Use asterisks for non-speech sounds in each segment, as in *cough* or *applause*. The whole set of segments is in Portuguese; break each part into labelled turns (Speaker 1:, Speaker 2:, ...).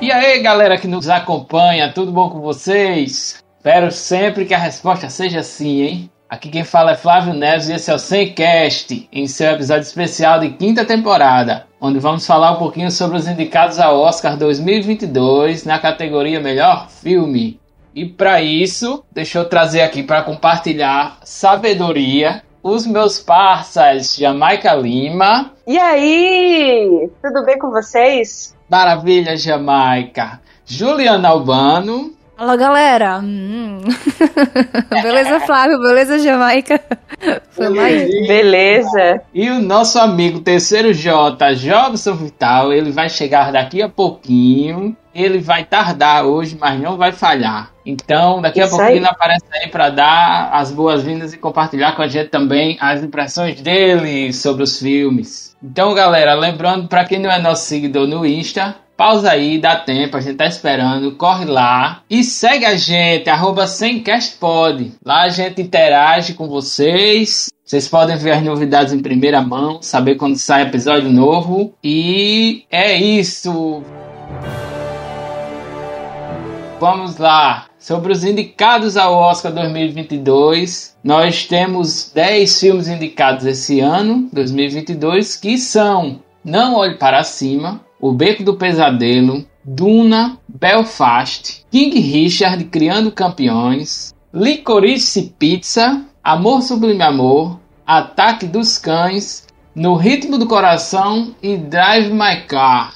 Speaker 1: E aí, galera que nos acompanha, tudo bom com vocês? Espero sempre que a resposta seja sim, hein? Aqui quem fala é Flávio Neves e esse é o Semcast, em seu episódio especial de quinta temporada, onde vamos falar um pouquinho sobre os indicados ao Oscar 2022 na categoria Melhor Filme. E para isso, deixa eu trazer aqui para compartilhar sabedoria os meus parceiros Jamaica Lima.
Speaker 2: E aí, tudo bem com vocês?
Speaker 1: Maravilha, Jamaica. Juliana Albano.
Speaker 3: Fala galera! Hum. *laughs* beleza, Flávio? Beleza, Jamaica?
Speaker 2: Foi mais. Beleza.
Speaker 1: E o nosso amigo terceiro J, Jobson Vital, ele vai chegar daqui a pouquinho. Ele vai tardar hoje, mas não vai falhar. Então, daqui a Isso pouquinho aí. ele aparece aí para dar as boas-vindas e compartilhar com a gente também as impressões dele sobre os filmes. Então, galera, lembrando para quem não é nosso seguidor no Insta, pausa aí, dá tempo, a gente tá esperando, corre lá e segue a gente, semcastpod. Lá a gente interage com vocês. Vocês podem ver as novidades em primeira mão, saber quando sai episódio novo. E é isso. Vamos lá. Sobre os indicados ao Oscar 2022, nós temos 10 filmes indicados esse ano, 2022, que são Não Olhe Para Cima, O Beco do Pesadelo, Duna, Belfast, King Richard Criando Campeões, Licorice Pizza, Amor Sublime Amor, Ataque dos Cães, No Ritmo do Coração e Drive My Car.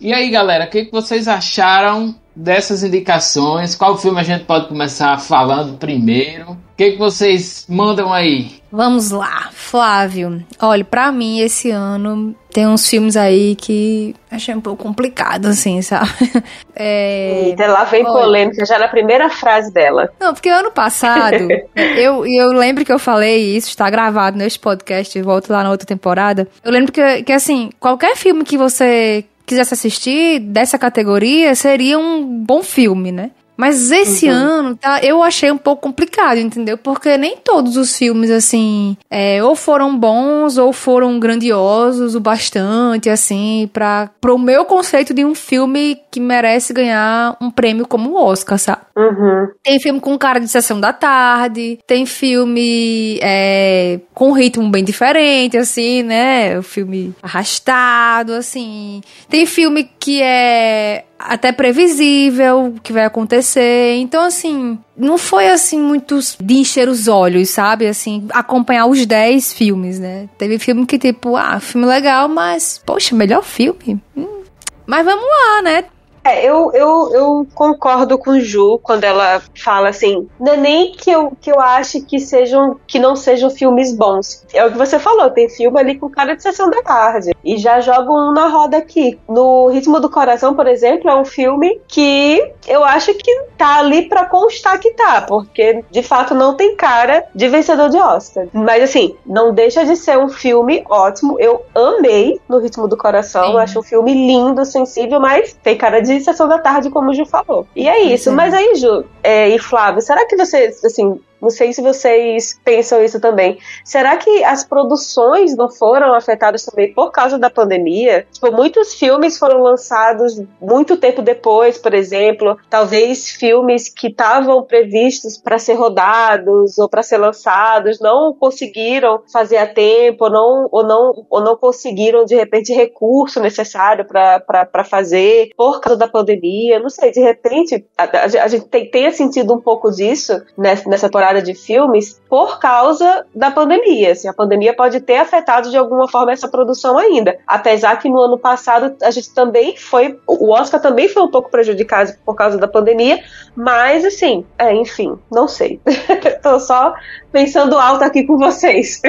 Speaker 1: E aí, galera, o que, que vocês acharam dessas indicações? Qual filme a gente pode começar falando primeiro? O que, que vocês mandam aí?
Speaker 3: Vamos lá, Flávio. Olha, para mim esse ano tem uns filmes aí que achei um pouco complicado, assim, sabe? *laughs*
Speaker 2: É... Eita, lá vem Olha... polêmica já na primeira frase dela.
Speaker 3: Não, porque ano passado, *laughs* eu, eu lembro que eu falei isso, está gravado neste podcast, volto lá na outra temporada. Eu lembro que, que assim, qualquer filme que você quisesse assistir dessa categoria, seria um bom filme, né? Mas esse uhum. ano, tá, eu achei um pouco complicado, entendeu? Porque nem todos os filmes, assim, é, ou foram bons ou foram grandiosos o bastante, assim, para pro meu conceito de um filme que merece ganhar um prêmio como o Oscar, sabe?
Speaker 2: Uhum.
Speaker 3: Tem filme com cara de sessão da tarde, tem filme é, com ritmo bem diferente, assim, né? O filme arrastado, assim. Tem filme que é até previsível o que vai acontecer. Então, assim, não foi assim muito de encher os olhos, sabe? Assim, acompanhar os 10 filmes, né? Teve filme que, tipo, ah, filme legal, mas, poxa, melhor filme. Hum. Mas vamos lá, né?
Speaker 2: É, eu, eu, eu concordo com Ju quando ela fala assim, não é nem que eu, que eu ache que sejam que não sejam filmes bons. É o que você falou, tem filme ali com cara de sessão da tarde. E já jogo um na roda aqui. No Ritmo do Coração, por exemplo, é um filme que eu acho que tá ali para constar que tá, porque de fato não tem cara de vencedor de Oscar. Mas assim, não deixa de ser um filme ótimo. Eu amei no Ritmo do Coração, acho um filme lindo, sensível, mas tem cara de de sessão da tarde, como o Ju falou. E é isso. Sim. Mas aí, Ju é, e Flávio, será que vocês, assim, não sei se vocês pensam isso também. Será que as produções não foram afetadas também por causa da pandemia? Tipo, muitos filmes foram lançados muito tempo depois, por exemplo. Talvez filmes que estavam previstos para ser rodados ou para ser lançados não conseguiram fazer a tempo, ou não, ou não, ou não conseguiram, de repente, recurso necessário para fazer por causa da pandemia. Não sei, de repente, a, a, gente tem, tenha sentido um pouco disso nessa, nessa temporada temporada de filmes por causa da pandemia. Assim, a pandemia pode ter afetado de alguma forma essa produção ainda. Apesar que no ano passado a gente também foi. O Oscar também foi um pouco prejudicado por causa da pandemia, mas assim, é, enfim, não sei. *laughs* Tô só pensando alto aqui com vocês.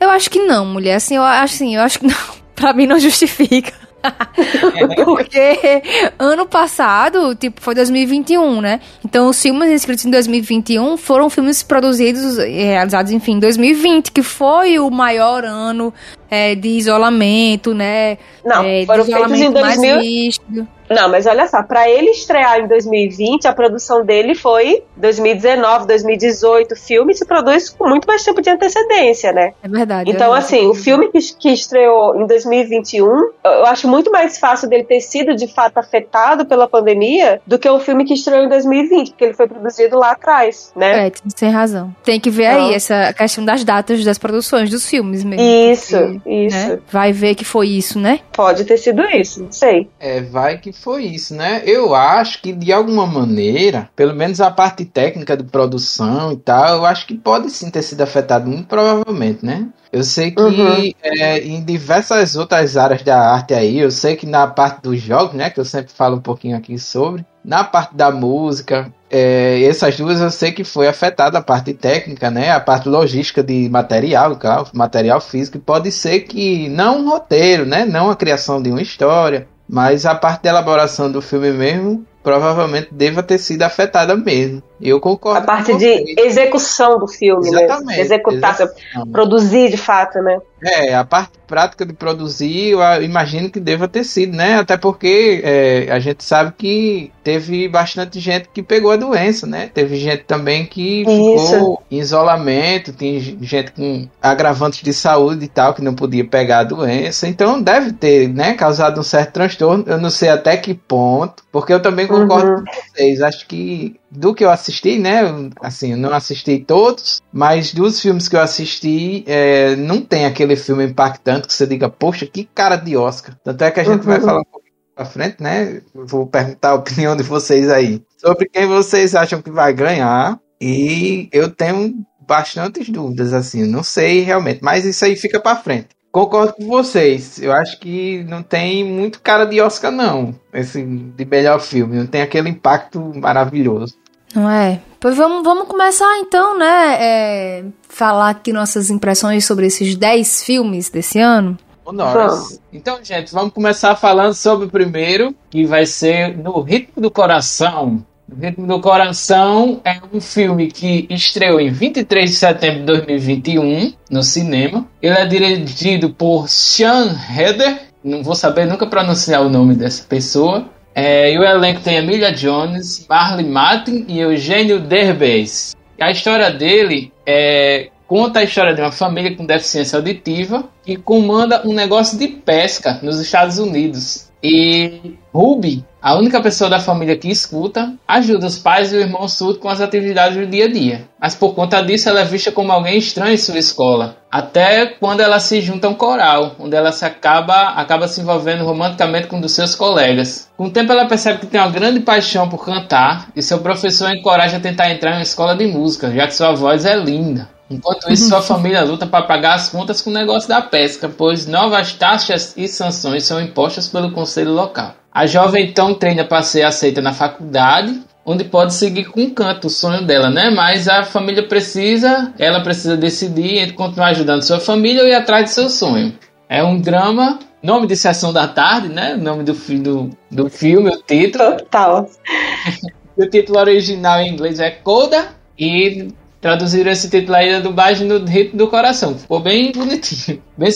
Speaker 3: Eu acho que não, mulher. Assim, eu acho assim, eu acho que não. *laughs* Pra mim não justifica. *laughs* Porque ano passado, tipo, foi 2021, né? Então os filmes inscritos em 2021 foram filmes produzidos e realizados, enfim, em 2020, que foi o maior ano é, de isolamento, né?
Speaker 2: Não,
Speaker 3: é,
Speaker 2: foram feitos em 2000... Não, mas olha só, para ele estrear em 2020, a produção dele foi 2019, 2018. filme se produz com muito mais tempo de antecedência, né?
Speaker 3: É verdade.
Speaker 2: Então,
Speaker 3: é
Speaker 2: assim, o filme que, que estreou em 2021, eu acho muito mais fácil dele ter sido de fato afetado pela pandemia do que o filme que estreou em 2020, porque ele foi produzido lá atrás, né?
Speaker 3: É, sem razão. Tem que ver
Speaker 2: Então-
Speaker 3: aí essa questão das datas das produções dos filmes mesmo.
Speaker 2: Isso,
Speaker 3: porque,
Speaker 2: isso.
Speaker 3: né, Vai ver que foi isso, né?
Speaker 2: Pode ter sido isso, não sei.
Speaker 1: É, vai que foi isso, né? Eu acho que de alguma maneira, pelo menos a parte técnica de produção e tal, eu acho que pode sim ter sido afetado, muito provavelmente, né? Eu sei que
Speaker 2: Uhum.
Speaker 1: é, em diversas outras áreas da arte aí, eu sei que na parte dos jogos, né? Que eu sempre falo um pouquinho aqui sobre, na parte da música, é, essas duas eu sei que foi afetada a parte técnica, né? A parte logística de material, claro, material físico. Pode ser que não um roteiro, né? Não a criação de uma história, mas a parte da elaboração do filme mesmo provavelmente deva ter sido afetada mesmo. Eu concordo.
Speaker 2: A parte de execução do filme,
Speaker 1: Exatamente,
Speaker 2: né? Executar,
Speaker 1: exatamente.
Speaker 2: produzir de fato, né?
Speaker 1: É, a parte prática de produzir, eu imagino que deva ter sido, né? Até porque é, a gente sabe que teve bastante gente que pegou a doença, né? Teve gente também que
Speaker 2: Isso.
Speaker 1: ficou em isolamento, tem gente com agravantes de saúde e tal, que não podia pegar a doença. Então deve ter, né, causado um certo transtorno. Eu não sei até que ponto, porque eu também concordo
Speaker 2: Uhum.
Speaker 1: com vocês. Acho que do que eu assisti, né? Assim, eu não assisti todos, mas dos filmes que eu assisti, é, não tem aquele filme impactante que você diga, poxa, que cara de Oscar. Tanto é que a gente
Speaker 2: Uhum.
Speaker 1: vai falar um pouquinho pra frente, né? Vou perguntar a opinião de vocês aí sobre quem vocês acham que vai ganhar. E eu tenho bastantes dúvidas, assim, não sei realmente, mas isso aí fica pra frente. Concordo com vocês. Eu acho que não tem muito cara de Oscar, não. Esse de melhor filme. Não tem aquele impacto maravilhoso.
Speaker 3: Não é? Pois vamos, vamos começar então, né? é, falar aqui nossas impressões sobre esses 10 filmes desse ano.
Speaker 2: Vamos.
Speaker 1: Então, gente, vamos começar falando sobre o primeiro, que vai ser No Ritmo do Coração. No Ritmo do Coração é um filme que estreou em 23 de setembro de 2021 no cinema. Ele é dirigido por Sean Heder. Não vou saber nunca pronunciar o nome dessa pessoa. É, e o elenco tem Emilia Jones, Marley Martin e Eugênio Derbez. A história dele é, conta a história de uma família com deficiência auditiva que comanda um negócio de pesca nos Estados Unidos. E Ruby, a única pessoa da família que escuta, ajuda os pais e o irmão surdo com as atividades do dia a dia. Mas por conta disso, ela é vista como alguém estranho em sua escola. Até quando ela se junta a um coral, onde ela se acaba, acaba se envolvendo romanticamente com um dos seus colegas. Com o tempo, ela percebe que tem uma grande paixão por cantar e seu professor encoraja a tentar entrar em uma escola de música, já que sua voz é linda. Enquanto isso, sua família luta para pagar as contas com o negócio da pesca, pois novas taxas e sanções são impostas pelo conselho local. A jovem então treina para ser aceita na faculdade, onde pode seguir com canto, o sonho dela, né? Mas a família precisa, ela precisa decidir entre continuar ajudando sua família ou ir atrás de seu sonho. É um drama, nome de Sessão da Tarde, né? O nome do, do, do filme, o título.
Speaker 2: Total. *laughs*
Speaker 1: O título original em inglês é Coda e traduziram esse título aí da dublagem no ritmo do coração. Ficou bem bonitinho, *laughs* bem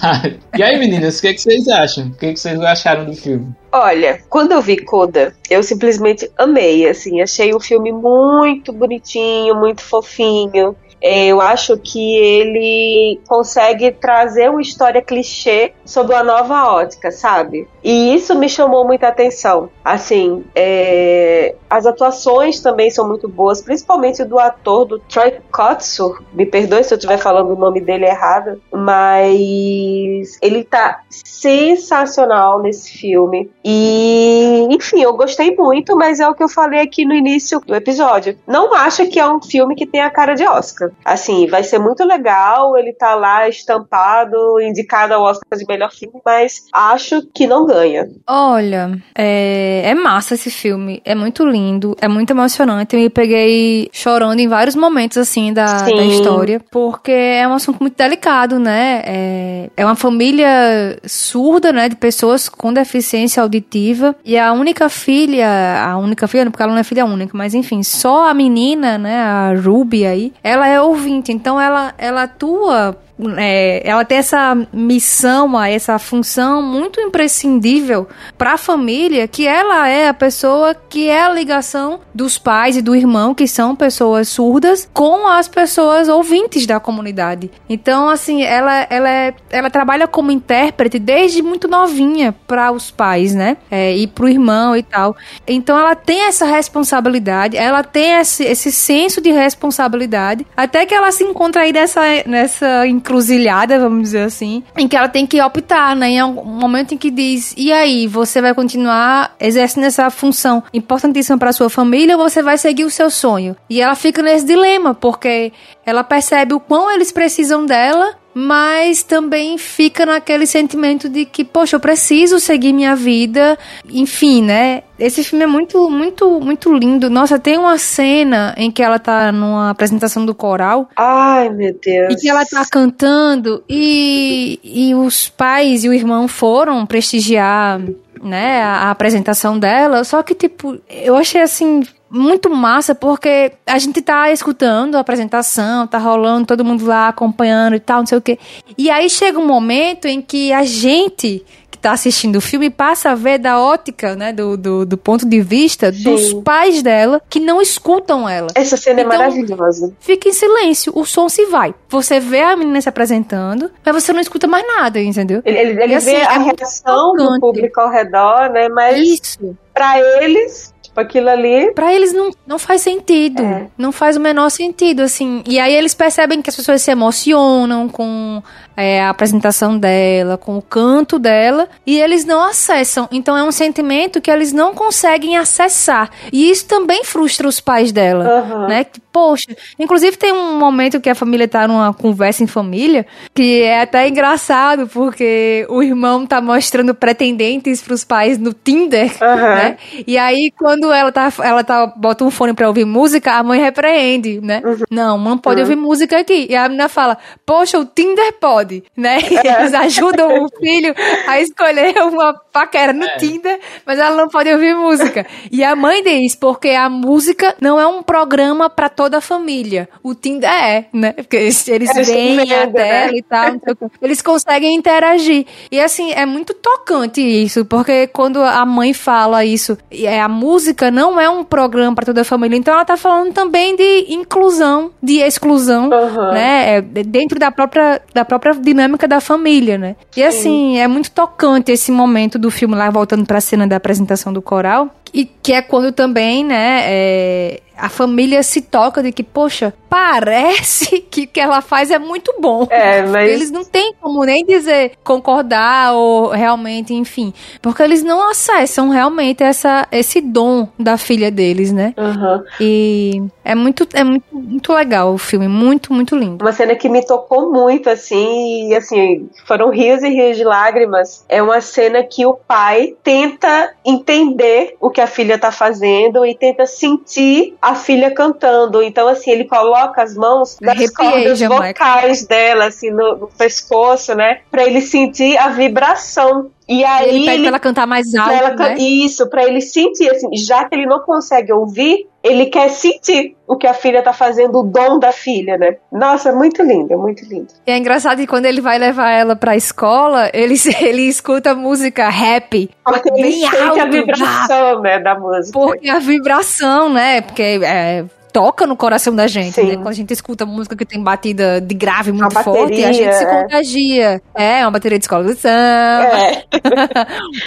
Speaker 1: tarde. E aí, meninas, o que, é que vocês acham? O que, é que vocês acharam do filme?
Speaker 2: Olha, quando eu vi Coda, eu simplesmente amei, assim, achei o filme muito bonitinho, muito fofinho. É, Eu acho que ele consegue trazer uma história clichê sob uma nova ótica, sabe? E isso me chamou muita atenção. Assim, é, as atuações também são muito boas, principalmente do ator do Troy Kotsu. Me perdoe se eu estiver falando o nome dele errado, mas ele tá sensacional nesse filme. E, enfim, eu gostei muito, mas é o que eu falei aqui no início do episódio. Não acho que é um filme que tem a cara de Oscar. Assim, vai ser muito legal, ele tá lá estampado, indicado ao Oscar de melhor filme, mas acho que não ganha.
Speaker 3: Olha, é, é massa esse filme. É muito lindo, é muito emocionante. Eu me peguei chorando em vários momentos, assim, da, da história. Porque é um assunto muito delicado, né? É, é uma família surda, né? De pessoas com deficiência auditiva. E a única filha, a única filha, porque ela não é filha única, mas enfim, só a menina, né? A Ruby aí, ela é ouvinte. Então ela, ela atua é, ela tem essa missão, essa função muito imprescindível para a família, que ela é a pessoa que é a ligação dos pais e do irmão, que são pessoas surdas, com as pessoas ouvintes da comunidade. Então, assim, ela, ela, é, ela trabalha como intérprete desde muito novinha para os pais, né? É, e pro irmão e tal. Então, ela tem essa responsabilidade, ela tem esse, esse senso de responsabilidade, até que ela se encontra aí nessa, nessa encruzilhada, vamos dizer assim, em que ela tem que optar, né? Em um momento em que diz: e aí, você vai continuar exercendo essa função importantíssima para sua família ou você vai seguir o seu sonho? E ela fica nesse dilema, porque ela percebe o quão eles precisam dela, mas também fica naquele sentimento de que, poxa, eu preciso seguir minha vida. Enfim, né? Esse filme é muito, muito, muito lindo. Nossa, tem uma cena em que ela tá numa apresentação do coral.
Speaker 2: Ai, meu Deus.
Speaker 3: E que ela tá cantando e, e os pais e o irmão foram prestigiar né, a, a apresentação dela. Só que, tipo, eu achei assim muito massa porque a gente tá escutando a apresentação, tá rolando, todo mundo lá acompanhando e tal, não sei o quê. E aí chega um momento em que a gente que tá assistindo o filme passa a ver da ótica, né, do, do, do ponto de vista
Speaker 2: Sim.
Speaker 3: dos pais dela que não escutam ela.
Speaker 2: Essa cena
Speaker 3: Então,
Speaker 2: é maravilhosa.
Speaker 3: Fica em silêncio, o som se vai. Você vê a menina se apresentando, mas você não escuta mais nada, entendeu?
Speaker 2: Ele, ele, ele
Speaker 3: assim,
Speaker 2: vê a
Speaker 3: é
Speaker 2: reação do público ao redor, né? Mas
Speaker 3: Isso.
Speaker 2: pra eles, aquilo ali.
Speaker 3: Pra eles não, não faz sentido.
Speaker 2: É.
Speaker 3: Não faz o menor sentido, assim. E aí eles percebem que as pessoas se emocionam com é, a apresentação dela, com o canto dela, e eles não acessam. Então é um sentimento que eles não conseguem acessar. E isso também frustra os pais dela.
Speaker 2: Aham.
Speaker 3: Né? Poxa, inclusive tem um momento que a família tá numa conversa em família, que é até engraçado, porque o irmão tá mostrando pretendentes pros pais no Tinder,
Speaker 2: Aham.
Speaker 3: né? E aí, quando ela tá, ela tá, bota um fone pra ouvir música, a mãe repreende, né?
Speaker 2: Uhum.
Speaker 3: Não, não pode ouvir música aqui. E a menina fala, poxa, o Tinder pode, né? E
Speaker 2: É. *laughs*
Speaker 3: eles ajudam o filho a escolher uma paquera no Tinder, mas ela não pode ouvir música. E a mãe diz, porque a música não é um programa pra toda a família. O Tinder é, né? Porque eles, eles
Speaker 2: Eles
Speaker 3: veem a tela
Speaker 2: né?
Speaker 3: e tal, eles conseguem interagir. E assim, é muito tocante isso, porque quando a mãe fala isso, é, a música não é um programa para toda a família, então ela tá falando também de inclusão, de exclusão,
Speaker 2: Aham.
Speaker 3: né? É, dentro da própria, da própria dinâmica da família, né? E assim, é muito tocante esse momento do filme lá, voltando pra cena da apresentação do coral, e que é quando também, né, é, a família se toca de que, poxa, parece *laughs* que o que ela faz é muito bom.
Speaker 2: É, mas.
Speaker 3: Eles não têm como nem dizer concordar ou realmente, enfim. Porque eles não acessam realmente essa, esse dom da filha deles, né?
Speaker 2: Aham.
Speaker 3: E é muito, é muito, muito legal o filme. Muito, muito lindo.
Speaker 2: Uma cena que me tocou muito, assim, e assim, foram rios e rios de lágrimas. É uma cena que o pai tenta entender o que a filha tá fazendo e tenta sentir a filha cantando. Então, assim, ele coloca as mãos das
Speaker 3: Arrepiei,
Speaker 2: cordas
Speaker 3: Jamaica.
Speaker 2: vocais dela, assim, no, no pescoço, né? Pra ele sentir a vibração. E aí
Speaker 3: ele pede pra ela cantar mais alto, né?
Speaker 2: Isso, pra ele sentir, assim, já que ele não consegue ouvir, ele quer sentir o que a filha tá fazendo, o dom da filha, né? Nossa, é muito lindo, é muito lindo.
Speaker 3: E é engraçado que quando ele vai levar ela pra escola, ele, *laughs* ele escuta música rap.
Speaker 2: Porque ele
Speaker 3: Bem
Speaker 2: a
Speaker 3: alto,
Speaker 2: vibração, né, da música.
Speaker 3: Porque a vibração, né? Porque é, toca no coração da gente,
Speaker 2: Sim.
Speaker 3: né? Quando a gente escuta música que tem batida de grave muito
Speaker 2: Uma
Speaker 3: forte, a gente se
Speaker 2: é.
Speaker 3: contagia. É, uma bateria de escola do samba.
Speaker 2: É,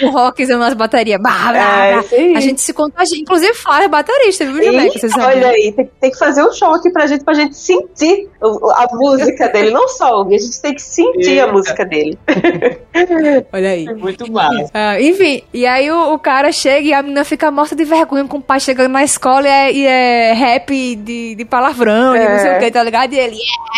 Speaker 2: *laughs*
Speaker 3: o rock é umas baterias. Blá, blá,
Speaker 2: é
Speaker 3: blá.
Speaker 2: aí.
Speaker 3: A gente se contagia. Inclusive, Flávia é baterista, viu?
Speaker 2: E,
Speaker 3: sabe?
Speaker 2: olha aí, tem, tem que fazer um show aqui pra gente, pra gente sentir a música dele. Não só ouvir, a gente tem que sentir a música dele. *laughs*
Speaker 3: Olha aí.
Speaker 1: Muito massa.
Speaker 3: Ah, enfim, e aí o, o cara chega e a menina fica morta de vergonha com o pai chegando na escola e é, e é rap de, de palavrão, e não sei
Speaker 2: É.
Speaker 3: o que, tá ligado? E ele,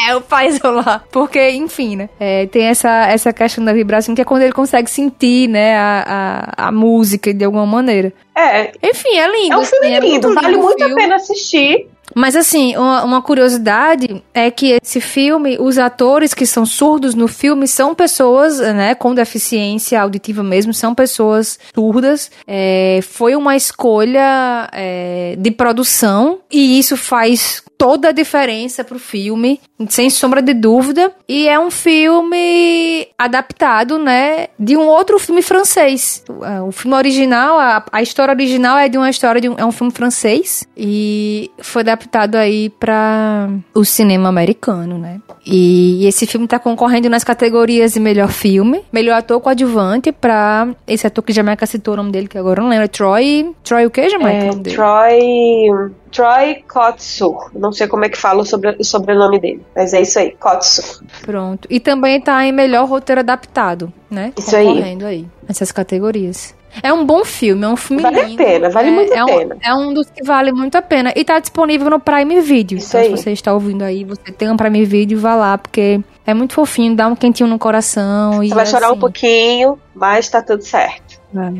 Speaker 3: é, o paizão lá. Porque, enfim, né? é, tem essa, essa questão da vibração que é quando ele consegue sentir, né, a, a, a música de alguma maneira.
Speaker 2: É,
Speaker 3: Enfim, é lindo.
Speaker 2: é um filme
Speaker 3: assim,
Speaker 2: lindo,
Speaker 3: muito
Speaker 2: vale
Speaker 3: o
Speaker 2: muito a pena assistir.
Speaker 3: Mas assim, uma, curiosidade é que esse filme, os atores que são surdos no filme são pessoas, né, com deficiência auditiva mesmo, são pessoas surdas. É, foi uma escolha é, de produção E isso faz toda a diferença pro filme, sem sombra de dúvida. E é um filme adaptado, né, de um outro filme francês. O filme original, a, a história original é de uma história de um, é um filme francês e foi adaptado aí para o cinema americano, né? E esse filme tá concorrendo nas categorias de melhor filme, melhor ator coadjuvante para esse ator que Jamaica citou o nome dele que agora não lembro, Troy, Troy o que, Jamaica?
Speaker 2: É, Troy Troy Kotsur. Não sei como é que fala o, sobre, o sobrenome dele, mas é isso aí, Kotsur.
Speaker 3: Pronto. E também tá em melhor roteiro adaptado, né?
Speaker 2: Isso
Speaker 3: aí. aí nessas categorias. É um bom filme, é um filme
Speaker 2: vale
Speaker 3: lindo.
Speaker 2: a pena, vale
Speaker 3: é,
Speaker 2: muito
Speaker 3: é
Speaker 2: a
Speaker 3: um,
Speaker 2: pena.
Speaker 3: É um dos que vale muito a pena. E tá disponível no Prime Video.
Speaker 2: Isso
Speaker 3: então,
Speaker 2: aí.
Speaker 3: se você está ouvindo aí, você tem um Prime Video, vá lá, porque é muito fofinho, dá um quentinho no coração.
Speaker 2: Você
Speaker 3: e,
Speaker 2: vai chorar um
Speaker 3: assim,
Speaker 2: pouquinho, mas tá tudo certo.
Speaker 3: vai.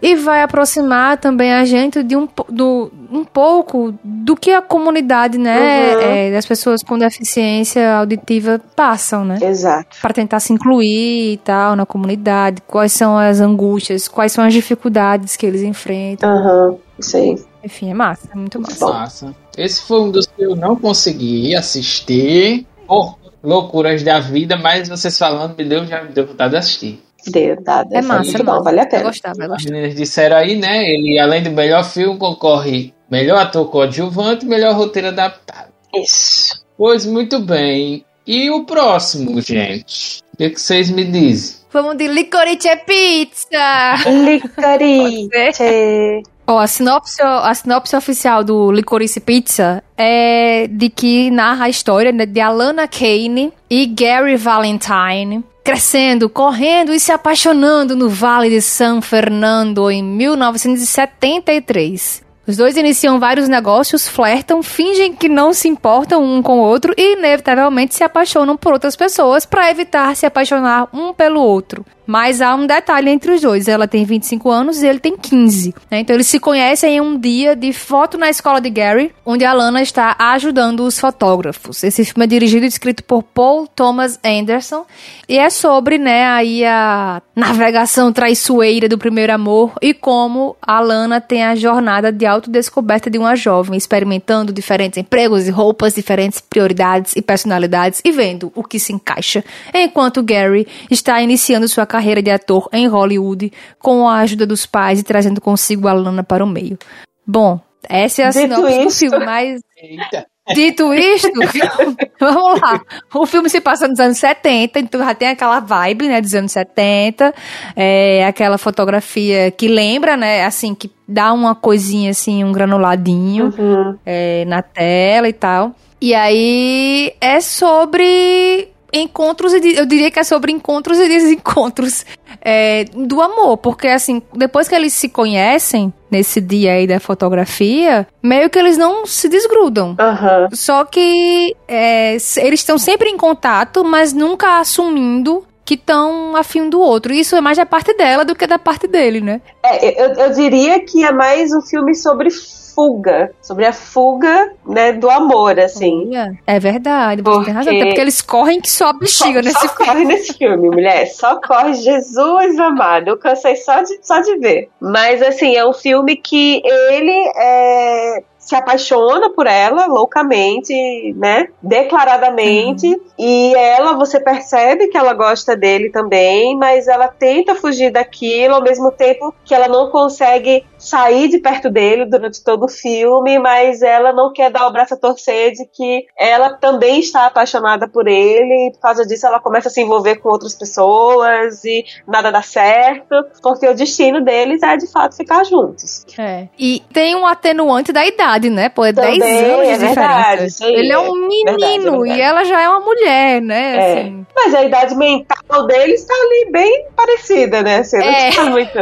Speaker 3: e vai aproximar também a gente de um, do, um pouco do que a comunidade, né,
Speaker 2: Uhum.
Speaker 3: é, das pessoas com deficiência auditiva passam, né?
Speaker 2: Exato.
Speaker 3: para tentar se incluir e tal na comunidade, quais são as angústias, quais são as dificuldades que eles enfrentam.
Speaker 2: Aham, isso aí.
Speaker 3: Enfim, é massa, é muito massa.
Speaker 2: Bom.
Speaker 1: Massa. Esse foi um dos que eu não consegui assistir por loucuras da vida, mas vocês falando me deu, já me deu vontade de assistir.
Speaker 2: Deu, dá,
Speaker 3: É massa, é
Speaker 2: bom, vale a
Speaker 3: Vai
Speaker 2: pena.
Speaker 3: gostar, vai
Speaker 1: As meninas disseram aí, né? Ele, além do melhor filme, concorre melhor ator coadjuvante e melhor roteiro adaptado.
Speaker 2: Isso.
Speaker 1: Pois muito bem. E o próximo, gente? O que, que vocês me dizem?
Speaker 3: Vamos de licorice pizza!
Speaker 2: Licorice.
Speaker 3: Ó, a sinopse, a sinopse oficial do Licorice Pizza é de que narra a história né, de Alana Kane e Gary Valentine crescendo, correndo e se apaixonando no Vale de San Fernando em 1973. Os dois iniciam vários negócios, flertam, fingem que não se importam um com o outro e inevitavelmente se apaixonam por outras pessoas para evitar se apaixonar um pelo outro. Mas há um detalhe entre os dois. Ela tem 25 anos e ele tem 15. né? Então eles se conhecem em um dia de foto na escola de Gary, onde a Lana está ajudando os fotógrafos. Esse filme é dirigido e escrito por Paul Thomas Anderson e é sobre, né, aí a navegação traiçoeira do primeiro amor e como a Lana tem a jornada de autodescoberta de uma jovem, experimentando diferentes empregos e roupas, diferentes prioridades e personalidades e vendo o que se encaixa, enquanto Gary está iniciando sua carreira de ator em Hollywood com a ajuda dos pais e trazendo consigo a Lana para o meio. Bom, essa é a
Speaker 2: Dito
Speaker 3: sinopse do filme, mas
Speaker 1: Eita.
Speaker 3: Dito isto, *laughs* vamos lá. O filme se passa nos anos 70, então já tem aquela vibe, né, dos anos 70, é, aquela fotografia que lembra, né, assim, que dá uma coisinha, assim, um granuladinho
Speaker 2: Uhum.
Speaker 3: é, na tela e tal. E aí é sobre encontros e eu diria que é sobre encontros e desencontros é, do amor, porque assim, depois que eles se conhecem nesse dia aí da fotografia, meio que eles não se desgrudam.
Speaker 2: Aham.
Speaker 3: Só que é, eles estão sempre em contato, mas nunca assumindo que estão afim do outro. Isso é mais da parte dela do que da parte dele, né?
Speaker 2: É, eu, eu diria que é mais um filme sobre fuga, sobre a fuga, né, do amor, assim.
Speaker 3: É verdade, você tem razão.
Speaker 2: Porque-
Speaker 3: Até porque eles correm que só bexiga nesse
Speaker 2: só corre nesse filme, mulher. Só corre *laughs* Jesus amado. Eu cansei só de, só de ver. Mas, assim, é um filme que ele é, se apaixona por ela loucamente, né? Declaradamente. E ela, você percebe que ela gosta dele também, mas ela tenta fugir daquilo ao mesmo tempo que ela não consegue sair de perto dele durante todo o filme, mas ela não quer dar o braço a torcer de que ela também está apaixonada por ele e por causa disso ela começa a se envolver com outras pessoas e nada dá certo, porque o destino deles é de fato ficar juntos.
Speaker 3: É. E tem um atenuante da idade, né? Pô, é
Speaker 2: Também,
Speaker 3: 10 anos
Speaker 2: é
Speaker 3: de
Speaker 2: verdade,
Speaker 3: diferença. Ele é um
Speaker 2: é
Speaker 3: menino
Speaker 2: verdade, é verdade.
Speaker 3: e ela já é uma mulher, né?
Speaker 2: É.
Speaker 3: Assim.
Speaker 2: Mas a idade mental deles está ali bem parecida, né? Assim, não
Speaker 3: É. *laughs*
Speaker 2: tá muito.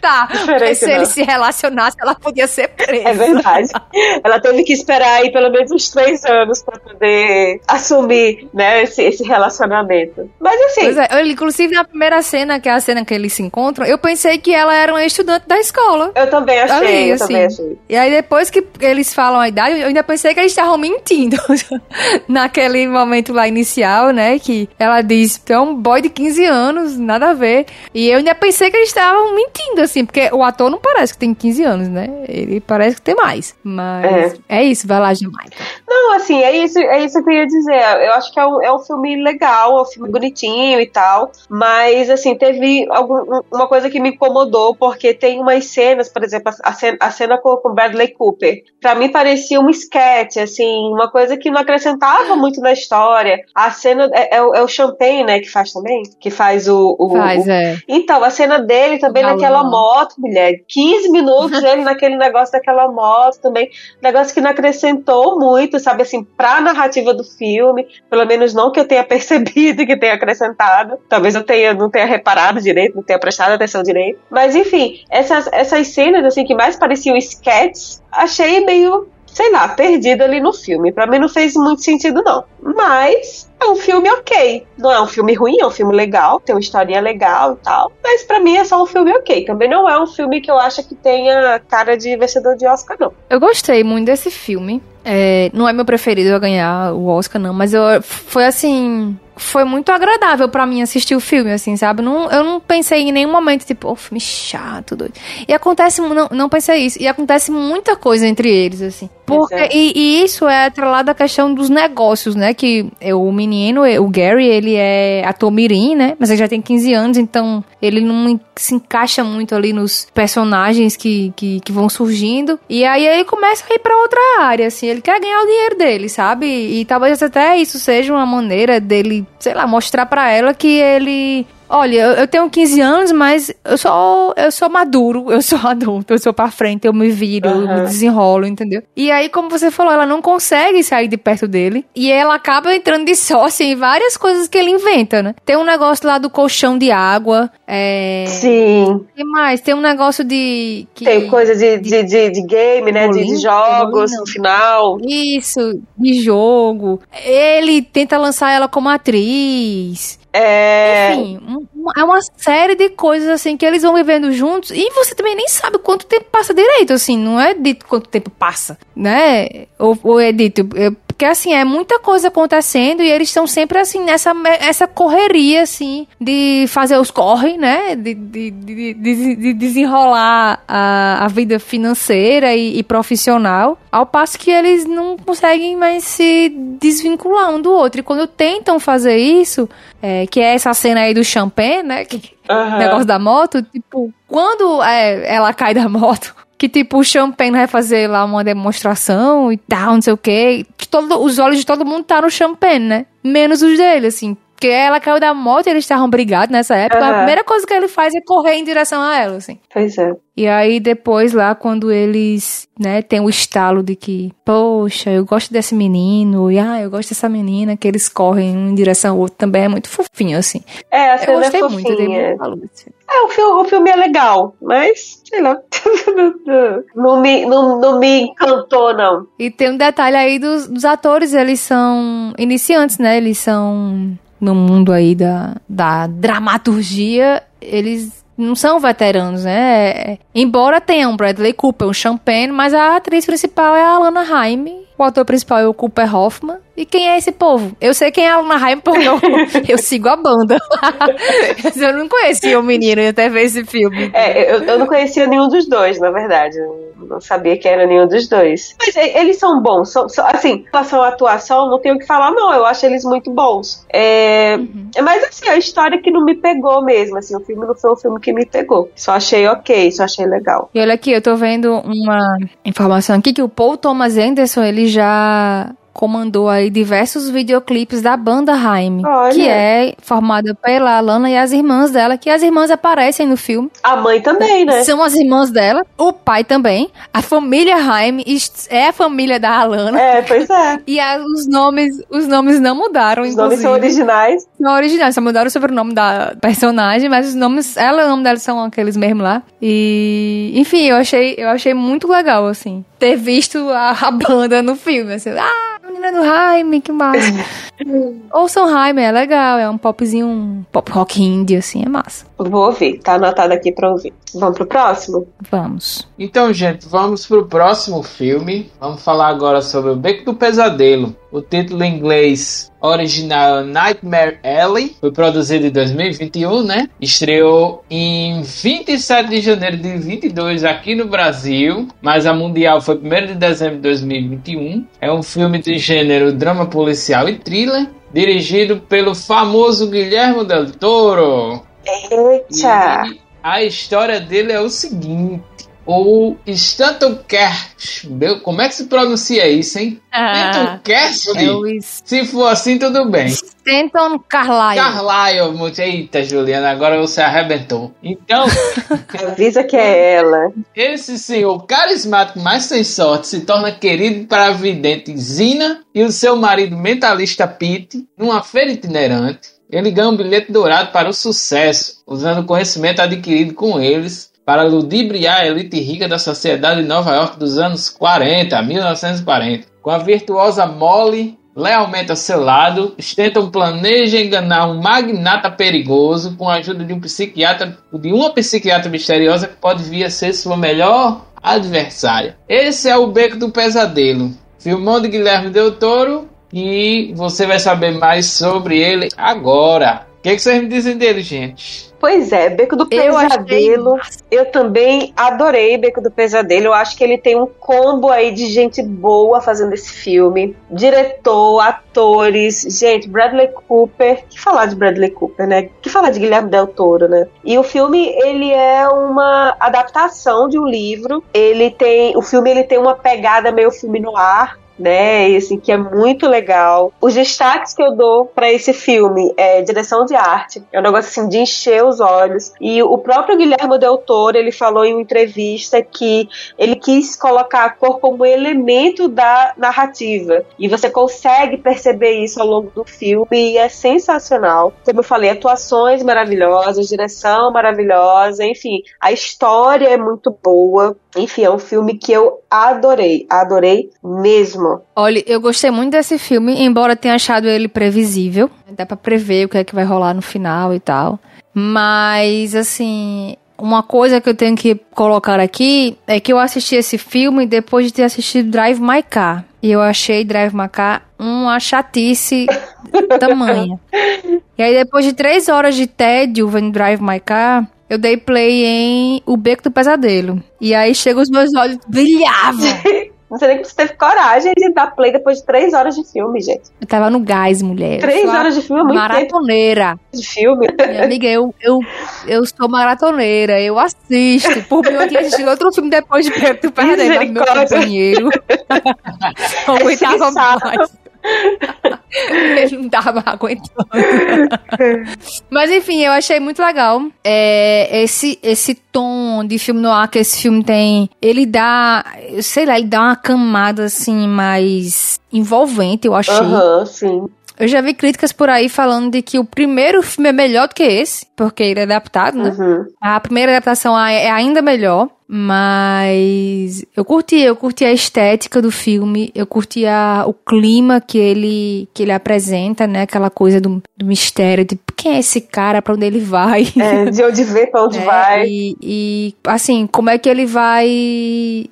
Speaker 3: Tá, se
Speaker 2: não.
Speaker 3: ele se relacionasse, ela podia ser presa.
Speaker 2: É verdade. Ela teve que esperar aí pelo menos uns três anos para poder assumir, né, esse, esse relacionamento. Mas assim,
Speaker 3: é, inclusive na primeira cena, que é a cena que eles se encontram, eu pensei que ela era uma estudante da escola.
Speaker 2: eu também achei,
Speaker 3: Ali,
Speaker 2: eu
Speaker 3: assim.
Speaker 2: também achei.
Speaker 3: E aí depois que eles falam a idade, eu ainda pensei que eles estavam mentindo. *laughs* Naquele momento lá inicial, né? Que ela diz é um boy de 15 anos, nada a ver. E eu ainda pensei que eles estavam mentindo, assim, porque o ator não parece que tem 15 anos, né? Ele parece que tem mais. Mas é, é isso, vai lá, Jamaica.
Speaker 2: Não, assim, é isso, é isso que eu ia dizer. Eu acho que é um, é um filme legal, é um filme bonitinho e tal. Mas, assim, teve algum, uma coisa que me incomodou, porque tem umas cenas, por exemplo, a cena, a cena com, com Bradley Cooper. Pra mim parecia um sketch, assim, uma coisa que não acrescentava muito na história. A cena é, é, é o Champagne, né, que faz também? Que faz o. o
Speaker 3: faz,
Speaker 2: o...
Speaker 3: é.
Speaker 2: Então, a cena dele também naquela moto, mulher. 15 minutos *laughs* ele naquele negócio daquela moto também. Negócio que não acrescentou muito, sabe, assim, pra narrativa do filme. Pelo menos não que eu tenha *laughs* percebido que tenha acrescentado. Talvez eu tenha, não tenha reparado direito, não tenha prestado atenção direito. Mas enfim, essas, essas cenas assim que mais pareciam sketches, achei meio sei lá, perdida ali no filme. Para mim não fez muito sentido, não. Mas é um filme ok. Não é um filme ruim, é um filme legal, tem uma historinha legal e tal. Mas para mim é só um filme ok. Também não é um filme que eu acho que tenha cara de vencedor de Oscar, não.
Speaker 3: Eu gostei muito desse filme. É, não é meu preferido a ganhar o Oscar, não, mas eu, foi assim foi muito agradável para mim assistir o filme, assim, sabe? Não, eu não pensei em nenhum momento, tipo, oh, filme chato, doido. E acontece, não, não pensei isso, e acontece muita coisa entre eles, assim. Porque, e, e, isso é atrelado à questão dos negócios, né? Que o menino, o Gary, ele é ator mirim, né? Mas ele já tem 15 anos, então ele não se encaixa muito ali nos personagens que, que, que vão surgindo. E aí ele começa a ir pra outra área, assim. Ele quer ganhar o dinheiro dele, sabe? E talvez até isso seja uma maneira dele sei lá, mostrar para ela que ele Olha, eu tenho 15 anos, mas eu sou, eu sou maduro, *laughs* eu sou adulto, eu sou pra frente, eu me viro, uhum. eu me desenrolo, entendeu? E aí, como você falou, ela não consegue sair de perto dele. E ela acaba entrando de sócia em várias coisas que ele inventa, né? Tem um negócio lá do colchão de água. É...
Speaker 2: Sim.
Speaker 3: E mais? Tem um negócio de.
Speaker 2: Que... Tem coisa de, de, de, de game, né? de, de, jogos no final.
Speaker 3: Isso, de jogo. Ele tenta lançar ela como atriz.
Speaker 2: É...
Speaker 3: Enfim, um, é uma série de coisas assim que eles vão vivendo juntos e você também nem sabe quanto tempo passa direito, assim, não é dito quanto tempo passa, né? Ou, ou é dito, é, porque assim, é muita coisa acontecendo e eles estão sempre assim nessa essa correria assim de fazer os corre, né? De, de, de, de desenrolar a, a vida financeira e, e, profissional, ao passo que eles não conseguem mais se desvincular um do outro. E quando tentam fazer isso, é, que é essa cena aí do champanhe, né? Que, uhum. Negócio da moto, tipo, quando é, ela cai da *laughs* moto, que tipo, o Champagne vai fazer lá uma demonstração e tal, não sei o quê. Todo, os olhos de todo mundo tá no Champagne, né? Menos os dele, assim. Porque ela caiu da moto e eles estavam brigados nessa época. Uhum. A primeira coisa que ele faz é correr em direção a ela, assim.
Speaker 2: Pois é.
Speaker 3: E aí depois lá, quando eles, né, tem o estalo de que, poxa, eu gosto desse menino, e ah, eu gosto dessa menina, que eles correm um em direção ao outro, também é muito fofinho, assim.
Speaker 2: É, a cena eu gostei é muito, eu dei muito assim. É, o filme, o filme é legal, mas, sei lá, *laughs* não, me, não, não me encantou, não.
Speaker 3: E tem um detalhe aí dos, dos atores, eles são iniciantes, né, eles são no mundo aí da, da dramaturgia, eles não são veteranos, né? É, embora tenha um Bradley Cooper, um Champagne, mas a atriz principal é a Alana Haim. O ator principal é o Cooper Hoffman. E quem é esse povo? Eu sei quem é a Luna Haim porque eu, eu sigo a banda. eu não conhecia o menino e até ver esse filme.
Speaker 2: É, eu, eu não conhecia nenhum dos dois, na verdade. Eu não sabia que era nenhum dos dois. Mas é, eles são bons. São, são, assim, em relação à atuação, não tenho o que falar, não. Eu acho eles muito bons. É, uhum. Mas assim, a história que não me pegou mesmo. Assim, o filme não foi um filme que me pegou. Só achei ok, só achei legal.
Speaker 3: E olha aqui, eu tô vendo uma informação aqui que o Paul Thomas Anderson, ele já comandou aí diversos videoclipes da banda Haim, que é formada pela Alana e as irmãs dela, que as irmãs aparecem no filme.
Speaker 2: A mãe também, né?
Speaker 3: São as irmãs dela, o pai também. A família Haim é a família da Alana.
Speaker 2: É, pois é. *laughs*
Speaker 3: E a, os nomes, os nomes não mudaram,
Speaker 2: Os inclusive. nomes são originais.
Speaker 3: São originais, só mudaram o sobrenome da personagem, mas os nomes, ela e o nome dela são aqueles mesmo lá. E, enfim, eu achei, eu achei muito legal, assim, ter visto a, a banda no filme, assim, ah, menina Fernando Jaime, que massa. *laughs* Ouçam Jaime, é legal, é um popzinho, um pop rock indie, assim, é massa.
Speaker 2: Vou ouvir, tá anotado aqui pra ouvir. Vamos pro próximo?
Speaker 3: Vamos.
Speaker 1: Então, gente, vamos pro próximo filme. Vamos falar agora sobre o Beco do Pesadelo. O título em inglês original é Nightmare Alley. Foi produzido em 2021, né? Estreou em 27 de janeiro de 22 aqui no Brasil, mas a mundial foi 1 de dezembro de 2021. É um filme de gênero drama policial e thriller, dirigido pelo famoso Guilherme Del Toro.
Speaker 2: Eita!
Speaker 1: E a história dele é o seguinte. O Stanton Cash, como é que se pronuncia isso, hein?
Speaker 3: Ah,
Speaker 1: Stanton
Speaker 3: é o
Speaker 1: Se for assim, tudo bem.
Speaker 3: Stanton Carlyle.
Speaker 1: Carlyle, muito- eita, Juliana, agora você arrebentou. Então, *laughs*
Speaker 2: Avisa que é ela.
Speaker 1: esse senhor carismático, mas sem sorte, se torna querido para a vidente Zina e o seu marido mentalista Pete numa feira itinerante. Ele ganha um bilhete dourado para o sucesso, usando o conhecimento adquirido com eles para ludibriar a elite rica da sociedade de Nova York dos anos 40, 1940. Com a virtuosa Molly lealmente ao seu lado, Stanton planeja enganar um magnata perigoso com a ajuda de um psiquiatra, de uma psiquiatra misteriosa que pode vir a ser sua melhor adversária. Esse é o Beco do Pesadelo, filmão de Guilherme Del Toro e você vai saber mais sobre ele agora. O que, que vocês me dizem dele, gente?
Speaker 2: Pois é, Beco do
Speaker 3: Eu
Speaker 2: Pesadelo. Eu também adorei Beco do Pesadelo. Eu acho que ele tem um combo aí de gente boa fazendo esse filme. Diretor, atores. Gente, Bradley Cooper. Que falar de Bradley Cooper, né? Que falar de Guilherme Del Toro, né? E o filme, ele é uma adaptação de um livro. Ele tem. O filme ele tem uma pegada meio filme no ar né? E, assim, que é muito legal. Os destaques que eu dou pra esse filme é direção de arte, é um negócio assim de encher os olhos. E o próprio Guilherme Del Toro, ele falou em uma entrevista que ele quis colocar a cor como elemento da narrativa. E você consegue perceber isso ao longo do filme e é sensacional. Como eu falei, atuações maravilhosas, direção maravilhosa, enfim, a história é muito boa. Enfim, é um filme que eu adorei, adorei mesmo.
Speaker 3: Olha, eu gostei muito desse filme, embora tenha achado ele previsível. Dá pra prever o que é que vai rolar no final e tal. Mas, assim, uma coisa que eu tenho que colocar aqui é que eu assisti esse filme depois de ter assistido Drive My Car. E eu achei Drive My Car uma chatice *laughs* tamanha. E aí, depois de três horas de tédio vendo Drive My Car, eu dei play em O Beco do Pesadelo. E aí chega os meus olhos brilhavam. *laughs*
Speaker 2: Não sei nem que você teve coragem de dar play depois de três horas de filme, gente.
Speaker 3: Eu tava no gás, mulher.
Speaker 2: Três horas de filme é muito tempo
Speaker 3: maratoneira.
Speaker 2: de filme.
Speaker 3: Minha amiga, eu, eu, eu sou maratoneira, eu assisto. Por mim, eu tinha assistido outro filme depois de Preto do mas meu companheiro *laughs* não aguentava
Speaker 2: sensato.
Speaker 3: mais. Ele não tava aguentando. Mas enfim, eu achei muito legal. É, esse, esse tom de filme no ar que esse filme tem, ele dá, sei lá, ele dá uma camada assim mais envolvente, eu achei.
Speaker 2: Aham, sim.
Speaker 3: Eu já vi críticas por aí falando de que o primeiro filme é melhor do que esse, porque ele é adaptado, né?
Speaker 2: Uhum.
Speaker 3: A primeira adaptação é ainda melhor, mas eu curti, eu curti a estética do filme, eu curti a, o clima que ele que ele apresenta, né? Aquela coisa do, do mistério de quem é esse cara, pra onde ele vai.
Speaker 2: É, de onde vê, pra onde
Speaker 3: né?
Speaker 2: vai.
Speaker 3: E, e, assim, como é que ele vai.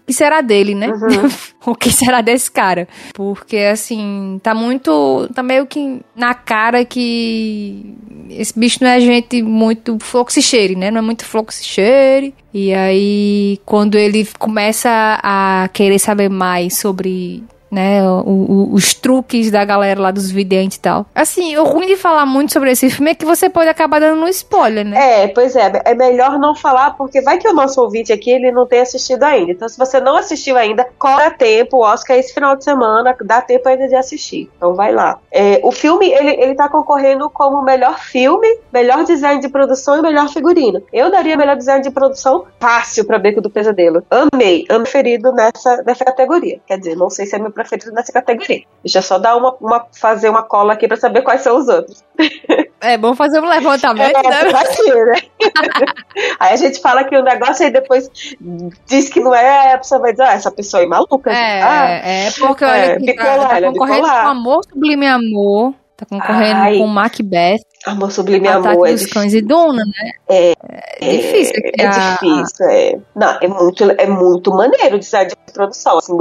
Speaker 3: O que será dele, né?
Speaker 2: Uhum. *laughs*
Speaker 3: o que será desse cara? Porque, assim, tá muito. Tá meio que na cara que esse bicho não é gente muito fluxicheire, né? Não é muito fluxicheire. E aí, quando ele começa a querer saber mais sobre né, o- o- os truques da galera lá dos videntes e tal. Assim, o ruim de falar muito sobre esse filme é que você pode acabar dando um spoiler, né?
Speaker 2: É, pois é, é melhor não falar, porque vai que o nosso ouvinte aqui ele não tem assistido ainda. Então, se você não assistiu ainda, corre tempo, o Oscar é esse final de semana, dá tempo ainda de assistir. Então vai lá. É, o filme, ele, ele tá concorrendo como melhor filme, melhor design de produção e melhor figurino. Eu daria melhor design de produção fácil pra Beco do Pesadelo. Amei, amo preferido nessa, nessa categoria. Quer dizer, não sei se é meu preferido nessa categoria. Deixa eu só dar uma, uma fazer uma cola aqui pra saber quais são os outros.
Speaker 3: É bom fazer um levantamento,
Speaker 2: É,
Speaker 3: né? *laughs*
Speaker 2: né? aí a gente fala que o negócio aí depois diz que não é, a pessoa vai dizer, ah, essa pessoa é maluca. Ah,
Speaker 3: É, é porque
Speaker 2: É,
Speaker 3: olha
Speaker 2: ficou
Speaker 3: tá,
Speaker 2: lá,
Speaker 3: tá
Speaker 2: ele
Speaker 3: concorrendo
Speaker 2: ficou lá.
Speaker 3: com Amor Sublime Amor, tá concorrendo
Speaker 2: Ai.
Speaker 3: com Macbeth,
Speaker 2: amor sublime
Speaker 3: Ataque
Speaker 2: amor. É
Speaker 3: dos
Speaker 2: difícil.
Speaker 3: Cães e Duna, né?
Speaker 2: É,
Speaker 3: É difícil
Speaker 2: É,
Speaker 3: criar-
Speaker 2: difícil, é. Não, é muito, é muito maneiro o design de produção. Assim,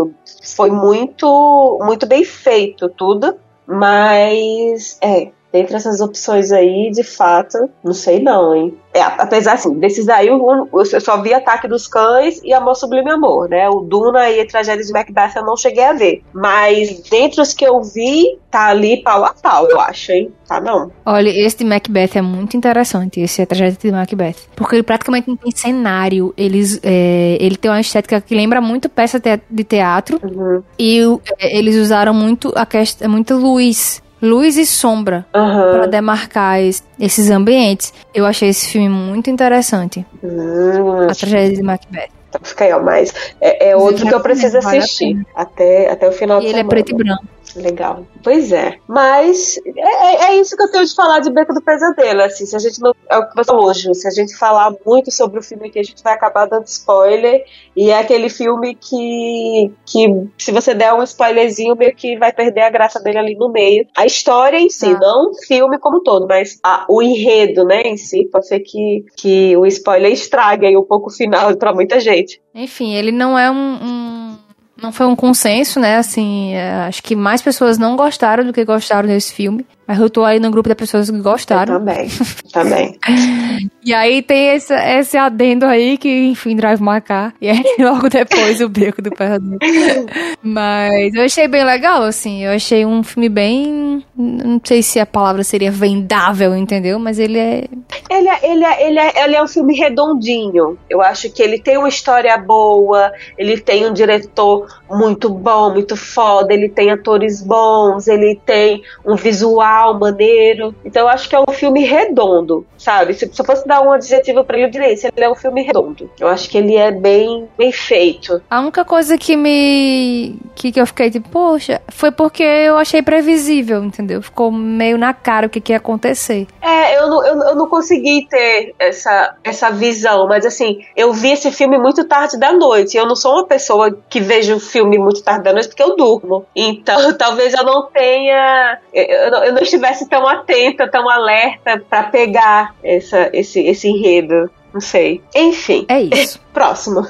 Speaker 2: foi muito, muito bem feito tudo, mas é. Dentre essas opções aí, de fato, não sei não, hein? É, apesar assim, desses aí eu, eu só vi Ataque dos Cães e Amor Sublime Amor, né? O Duna e a Tragédia de Macbeth eu não cheguei a ver. Mas dentre os que eu vi, tá ali pau a pau, eu acho, hein? Tá não.
Speaker 3: Olha, esse de Macbeth é muito interessante, esse é a tragédia de Macbeth. Porque ele praticamente não tem cenário. Eles, é, ele tem uma estética que lembra muito peça de teatro.
Speaker 2: Uhum.
Speaker 3: E é, eles usaram muito a questão, muita luz. Luz e sombra
Speaker 2: Aham.
Speaker 3: para demarcar es- esses ambientes. Eu achei esse filme muito interessante.
Speaker 2: Hum,
Speaker 3: A tragédia de Macbeth.
Speaker 2: Então fica aí, ó, mas é, é outro que eu preciso assistir até, até o final
Speaker 3: E
Speaker 2: de
Speaker 3: ele é
Speaker 2: semana.
Speaker 3: preto e branco.
Speaker 2: Legal. Pois é. Mas é, é- é isso que eu tenho de falar de Beco do Pesadelo. Assim, se a gente não. É o que você falou, Ju, se a gente falar muito sobre o filme aqui, a gente vai acabar dando spoiler. E é aquele filme que, que se você der um spoilerzinho, meio que vai perder a graça dele ali no meio. A história em si,
Speaker 3: Ah.
Speaker 2: não o filme como um todo, mas a- o enredo, né, em si, pode ser que, que o spoiler estrague aí um pouco o final pra muita gente.
Speaker 3: Enfim, ele não é um. um- não foi um consenso, né? Assim, é, acho que mais pessoas não gostaram do que gostaram desse filme. Mas eu tô aí no grupo das pessoas que
Speaker 2: Eu
Speaker 3: gostaram.
Speaker 2: também. também. *laughs*
Speaker 3: E aí tem esse, esse adendo aí que, enfim, Drive Macar. E aí *laughs* logo depois o Beco do Pesadelo. Mas eu achei bem legal, assim. Eu achei um filme bem. Não sei se a palavra seria vendável, entendeu? Mas ele é.
Speaker 2: Ele é, ele, é, ele, é, ele é um filme redondinho. Eu acho que ele tem uma história boa, ele tem um diretor muito bom, muito foda, ele tem atores bons, ele tem um visual maneiro. Então eu acho que é um filme redondo, sabe? Se, se eu fosse dar um adjetivo pra ele, eu diria isso. Ele é um filme redondo. Eu acho que ele é bem, bem feito.
Speaker 3: A única coisa que me. Que, que eu fiquei tipo, poxa, foi porque eu achei previsível, entendeu? Ficou meio na cara o que, que ia acontecer.
Speaker 2: É, eu não, eu, eu não consegui ter essa, essa visão, mas assim, eu vi esse filme muito tarde da noite. Eu não sou uma pessoa que vejo filme muito tarde da noite porque eu durmo. Então, *laughs* talvez eu não tenha. Eu, eu eu não estivesse tão atenta, tão alerta pra pegar essa, esse, esse enredo. Não sei. Enfim,
Speaker 3: É isso. *laughs*
Speaker 2: próximo.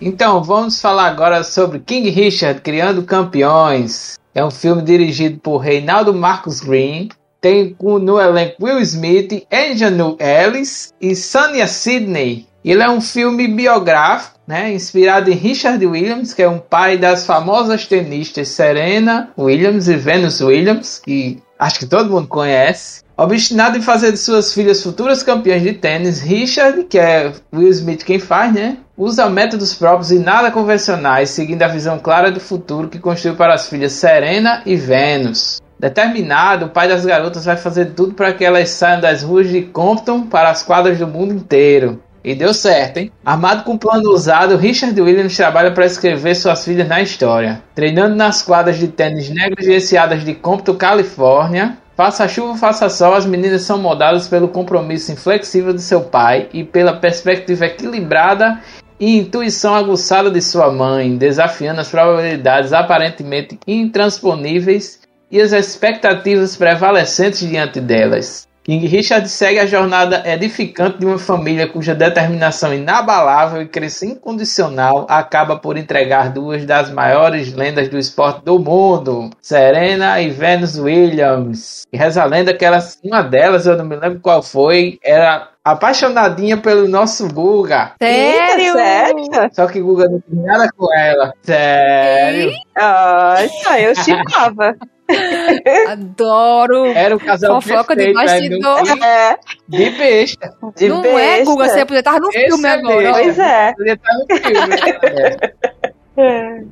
Speaker 1: Então, vamos falar agora sobre King Richard Criando Campeões. É um filme dirigido por Reinaldo Marcos Green. Tem com- no elenco Will Smith, Angel Ellis e Sonia Sidney. Ele é um filme biográfico, né, inspirado em Richard Williams, que é um pai das famosas tenistas Serena Williams e Venus Williams, que acho que todo mundo conhece. Obstinado em fazer de suas filhas futuras campeãs de tênis, Richard, que é Will Smith quem faz, né? Usa métodos próprios e nada convencionais, seguindo a visão clara do futuro que construiu para as filhas Serena e Venus. Determinado, o pai das garotas vai fazer tudo para que elas saiam das ruas de Compton para as quadras do mundo inteiro. E deu certo, hein? Armado com um plano usado, Richard Williams trabalha para escrever suas filhas na história. Treinando nas quadras de tênis negligenciadas de Compton, Califórnia. Faça chuva, faça sol, as meninas são moldadas pelo compromisso inflexível de seu pai e pela perspectiva equilibrada e intuição aguçada de sua mãe, desafiando as probabilidades aparentemente intransponíveis e as expectativas prevalecentes diante delas. King Richard segue a jornada edificante de uma família cuja determinação inabalável e crença incondicional acaba por entregar duas das maiores lendas do esporte do mundo, Serena e Venus Williams. E reza a lenda que elas, uma delas, eu não me lembro qual foi, era apaixonadinha pelo nosso Guga.
Speaker 3: Sério?
Speaker 2: Sério?
Speaker 1: Só que Guga não tem nada com ela. Sério.
Speaker 2: Ah, tá, eu chipava. *laughs*
Speaker 3: Adoro.
Speaker 1: Era o casal
Speaker 3: Fofoca de
Speaker 1: perfeito, aí não
Speaker 3: bastidor.
Speaker 2: É,
Speaker 1: de besta.
Speaker 2: de
Speaker 3: não
Speaker 2: besta.
Speaker 3: é, Guga, você podia estar no
Speaker 1: Esse
Speaker 3: filme
Speaker 1: é
Speaker 3: agora.
Speaker 2: Pois é.
Speaker 1: Podia estar no filme. É.
Speaker 3: É.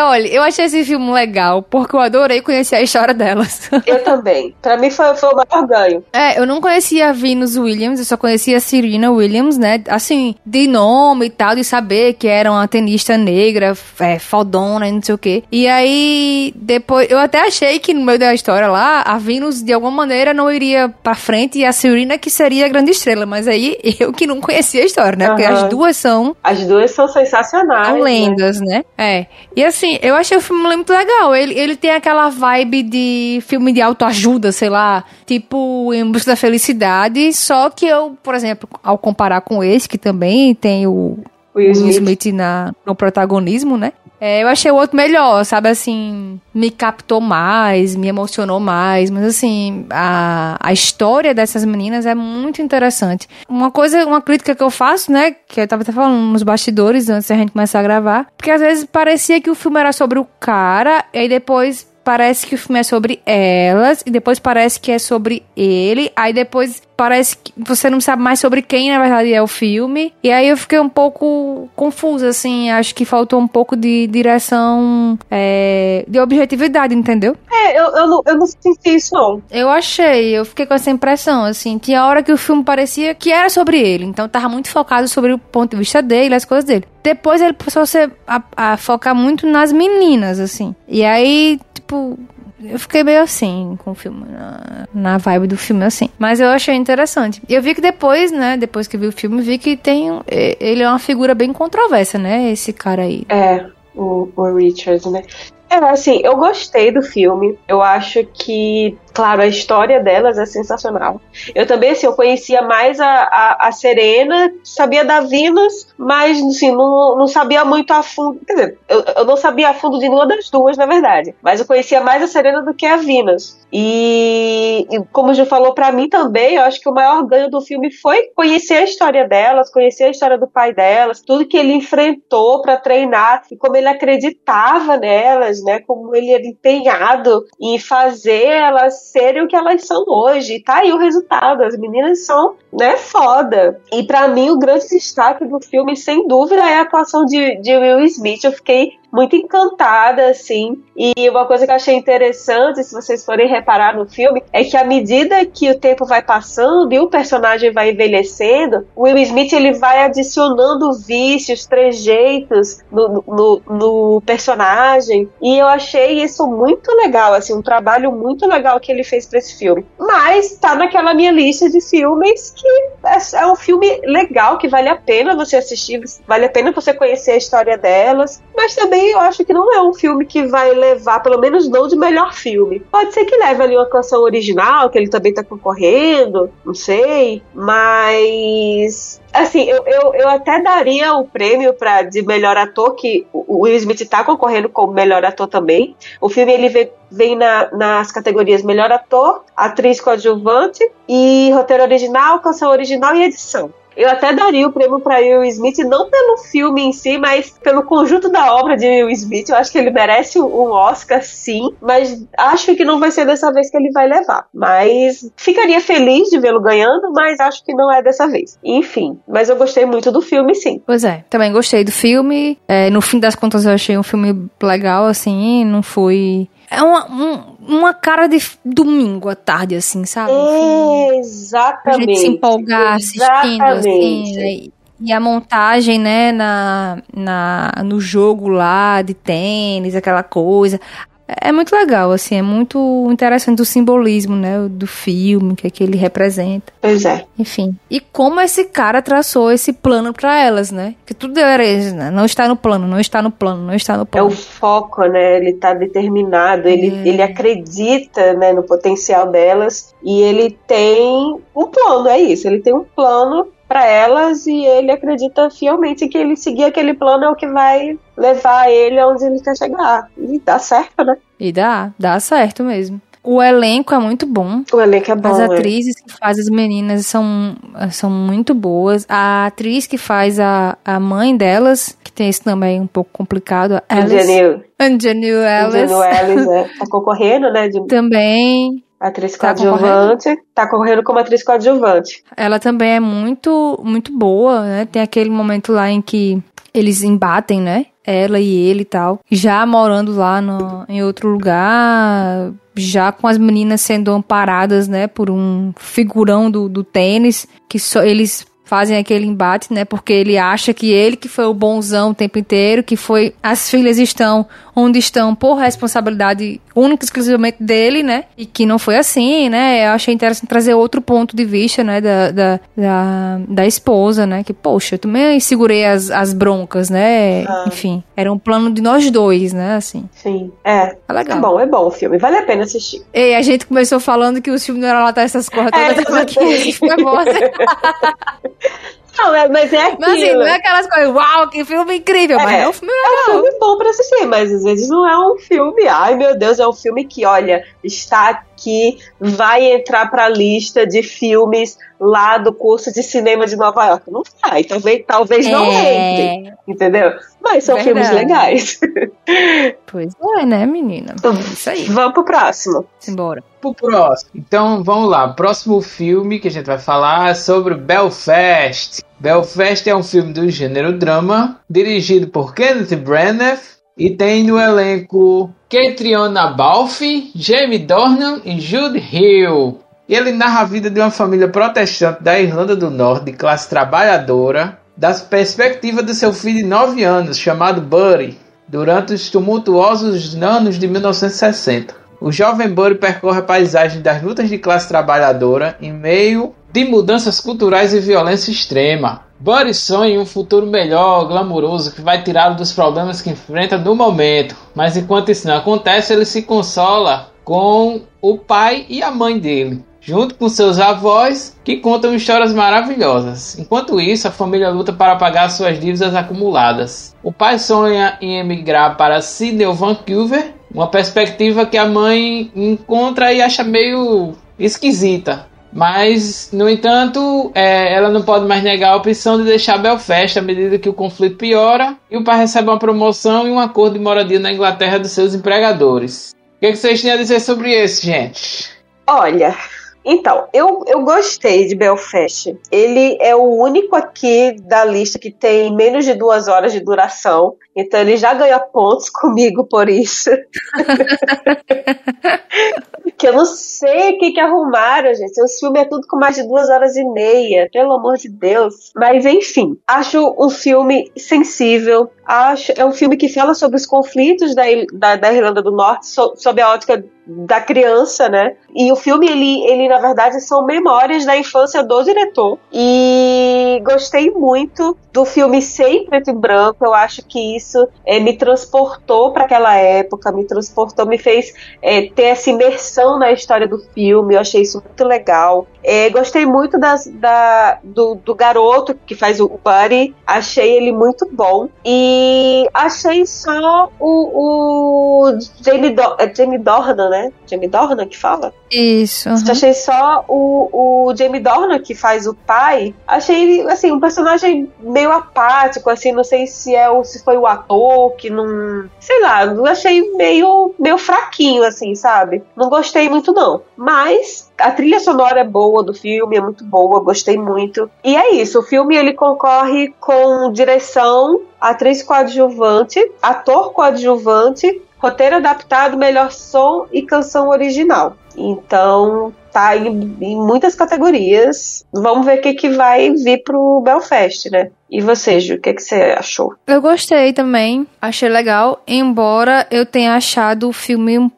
Speaker 3: Olha, eu achei esse filme legal, porque eu adorei conhecer a história delas. *laughs*
Speaker 2: Eu também. Pra mim foi, foi o maior ganho.
Speaker 3: É, eu não conhecia a Venus Williams, eu só conhecia a Serena Williams, né? Assim, de nome e tal, de saber que era uma tenista negra, é, fodona e não sei o quê. E aí, depois, eu até achei que no meio da história lá, a Venus, de alguma maneira, não iria pra frente e a Serena que seria a grande estrela. Mas aí, *laughs* eu que não conhecia a história, né? Porque as duas são...
Speaker 2: As duas são sensacionais. São
Speaker 3: né? lendas, né? né? É. E assim, eu achei o filme muito legal. Ele, ele tem aquela vibe de filme de autoajuda, sei lá, tipo Em Busca da Felicidade. Só que eu, por exemplo, ao comparar com esse, que também tem o Will Smith, Smith na, no protagonismo, né? É, eu achei o outro melhor, sabe? Assim, me captou mais, me emocionou mais. Mas, assim, a, a história dessas meninas é muito interessante. Uma coisa, uma crítica que eu faço, né? Que eu tava até falando nos bastidores antes da gente começar a gravar. Porque às vezes parecia que o filme era sobre o cara, e aí depois parece que o filme é sobre elas, e depois parece que é sobre ele, aí depois parece que você não sabe mais sobre quem na verdade é o filme. E aí eu fiquei um pouco confusa, assim. Acho que faltou um pouco de direção, é, de objetividade, entendeu?
Speaker 2: É, eu, eu, não, eu não senti isso, não.
Speaker 3: Eu achei, eu fiquei com essa impressão, assim. Tinha hora que o filme parecia que era sobre ele. Então tava muito focado sobre o ponto de vista dele, as coisas dele. Depois ele passou a, ser, a, a focar muito nas meninas, assim. E aí, tipo, eu fiquei meio assim com o filme, na, na vibe do filme, assim. Mas eu achei interessante. Eu vi que depois, né, depois que vi o filme, vi que tem. Ele é uma figura bem controversa, né, esse cara aí.
Speaker 2: É, o, o Richard, né? É, assim, eu gostei do filme. Eu acho que claro, a história delas é sensacional. Eu também, assim, eu conhecia mais a, a, a Serena, sabia da Venus, mas, assim, não, não sabia muito a fundo. Quer dizer, eu, eu não sabia a fundo de nenhuma das duas, na verdade. Mas eu conhecia mais a Serena do que a Venus. E, e como já falou para mim também, eu acho que o maior ganho do filme foi conhecer a história delas, conhecer a história do pai delas, tudo que ele enfrentou para treinar e como ele acreditava nelas, né? Como ele era empenhado em fazer elas serem o que elas são hoje. E tá aí o resultado. As meninas são, né, foda. E para mim, o grande destaque do filme, sem dúvida, é a atuação de, de Will Smith. Eu fiquei muito encantada, assim. E uma coisa que eu achei interessante, se vocês forem reparar no filme, é que à medida que o tempo vai passando e o personagem vai envelhecendo, o Will Smith ele vai adicionando vícios, trejeitos no, no, no personagem. E eu achei isso muito legal, assim, um trabalho muito legal que ele fez para esse filme. Mas tá naquela minha lista de filmes que é, é um filme legal, que vale a pena você assistir, vale a pena você conhecer a história delas, mas também eu acho que não é um filme que vai levar, pelo menos não de melhor filme. Pode ser que leve ali uma canção original, que ele também tá concorrendo, não sei, mas assim, eu, eu, eu até daria o prêmio para de melhor ator, que o Will Smith tá concorrendo como melhor ator também. O filme ele vem, vem na, nas categorias melhor ator, atriz coadjuvante e roteiro original, canção original e edição. Eu até daria o prêmio para Will Smith, não pelo filme em si, mas pelo conjunto da obra de Will Smith. Eu acho que ele merece um Oscar, sim, mas acho que não vai ser dessa vez que ele vai levar. Mas ficaria feliz de vê-lo ganhando, mas acho que não é dessa vez. Enfim, mas eu gostei muito do filme, sim.
Speaker 3: Pois é, também gostei do filme. É, no fim das contas, eu achei um filme legal, assim, não foi é um, uma cara de domingo à tarde, assim, sabe?
Speaker 2: É, exatamente. Pra
Speaker 3: gente se empolgar assistindo, assim. Né? E a montagem, né, na, na, no jogo lá de tênis, aquela coisa. É muito legal, assim, é muito interessante o simbolismo, né, do filme, o que é que ele representa.
Speaker 2: Pois é.
Speaker 3: Enfim. E como esse cara traçou esse plano para elas, né? Que tudo era isso, né? Não está no plano, não está no plano, não está no plano.
Speaker 2: É o foco, né? Ele tá determinado, ele, é. ele acredita, né, no potencial delas e ele tem um plano, é isso. Ele tem um plano para elas e ele acredita fielmente que ele seguir aquele plano é o que vai levar ele aonde ele quer chegar. E dá certo, né?
Speaker 3: E dá, dá certo mesmo. O elenco é muito bom.
Speaker 2: O elenco é bom.
Speaker 3: As é. atrizes é. que fazem as meninas são, são muito boas. A atriz que faz a, a mãe delas, que tem esse também um pouco complicado,
Speaker 2: Anjanil.
Speaker 3: Anjanil Ellis.
Speaker 2: Anjanil Ellis, é. *laughs* Tá concorrendo, né? De...
Speaker 3: Também.
Speaker 2: Atriz tá coadjuvante. Tá correndo como atriz coadjuvante.
Speaker 3: Ela também é muito, muito boa, né? Tem aquele momento lá em que eles embatem, né? ela e ele e tal, já morando lá no, em outro lugar, já com as meninas sendo amparadas, né, por um figurão do, do tênis, que só eles fazem aquele embate, né? Porque ele acha que ele que foi o bonzão o tempo inteiro, que foi as filhas estão onde estão por responsabilidade única e exclusivamente dele, né? E que não foi assim, né? Eu achei interessante trazer outro ponto de vista, né? Da, da, da, da esposa, né? Que, poxa, eu também segurei as, as broncas, né? Ah. Enfim, era um plano de nós dois, né? Assim.
Speaker 2: Sim, é. É legal. É bom, é bom o filme. Vale a pena assistir.
Speaker 3: E a gente começou falando que o filme não era lá essas coisas todas. É, aqui, a gente foi *laughs*
Speaker 2: Não, é, mas é aquilo. Mas assim,
Speaker 3: não é aquelas coisas, uau, que filme incrível, é, mas é um filme legal.
Speaker 2: É um filme bom pra assistir, mas às vezes não é um filme, ai meu Deus, é um filme que, olha, está aqui, vai entrar pra lista de filmes lá do curso de cinema de Nova York. Não vai, talvez, talvez é... não entre, entendeu? Mas são Verdade. filmes legais. *laughs*
Speaker 3: Pois é, né, menina?
Speaker 2: Então, isso aí. Vamos pro próximo.
Speaker 3: Simbora.
Speaker 1: Pro próximo. Então, vamos lá. Próximo filme que a gente vai falar é sobre Belfast. Belfast é um filme do gênero drama, dirigido por Kenneth Branagh e tem no elenco Catriona Balfe, Jamie Dornan e Jude Hill. Ele narra a vida de uma família protestante da Irlanda do Norte, de classe trabalhadora, das perspectivas do seu filho de 9 anos, chamado Buddy, durante os tumultuosos anos de 1960. O jovem Buddy percorre a paisagem das lutas de classe trabalhadora em meio de mudanças culturais e violência extrema. Buddy sonha em um futuro melhor, glamuroso, que vai tirá-lo dos problemas que enfrenta no momento. Mas enquanto isso não acontece, ele se consola com o pai e a mãe dele, junto com seus avós, que contam histórias maravilhosas. Enquanto isso, a família luta para pagar suas dívidas acumuladas. O pai sonha em emigrar para Sydney ou Vancouver, uma perspectiva que a mãe encontra e acha meio esquisita. Mas, no entanto, é, ela não pode mais negar a opção de deixar Belfast à medida que o conflito piora e o pai recebe uma promoção e um acordo de moradia na Inglaterra dos seus empregadores. O que, é que vocês têm a dizer sobre isso, gente?
Speaker 2: Olha, então, eu, eu gostei de Belfast. Ele é o único aqui da lista que tem menos de duas horas de duração. Então ele já ganha pontos *laughs* comigo por isso. que eu não sei o que, que arrumaram, gente. O filme é tudo com mais de duas horas e meia, pelo amor de Deus. Mas enfim, acho um filme sensível. Acho, é um filme que fala sobre os conflitos da, da, da Irlanda do Norte, so, sob a ótica da criança, né? E o filme, ele, ele, na verdade, são memórias da infância do diretor. E gostei muito do filme ser em preto e branco. Eu acho que isso é, me transportou para aquela época, me transportou, me fez é, ter essa imersão na história do filme. Eu achei isso muito legal. É, gostei muito das, da, do, do, garoto que faz o Buddy. Achei ele muito bom. E achei só o, o Jamie, Do, é Jamie Dornan, né? Jamie Dornan que fala?
Speaker 3: Isso. Uhum.
Speaker 2: Achei só o, o Jamie Dornan que faz o pai. Achei, assim, um personagem meio apático, assim, não sei se é o se foi o ator que não, sei lá, achei meio meio fraquinho assim, sabe? Não gostei muito não. Mas a trilha sonora é boa do filme, é muito boa, gostei muito. E é isso, o filme ele concorre com direção, atriz coadjuvante, ator coadjuvante, roteiro adaptado, melhor som e canção original. Então, tá em, em muitas categorias. Vamos ver o que, que vai vir pro Belfast, né? E você, Ju, o que, que você achou?
Speaker 3: Eu gostei também, achei legal, embora eu tenha achado o filme um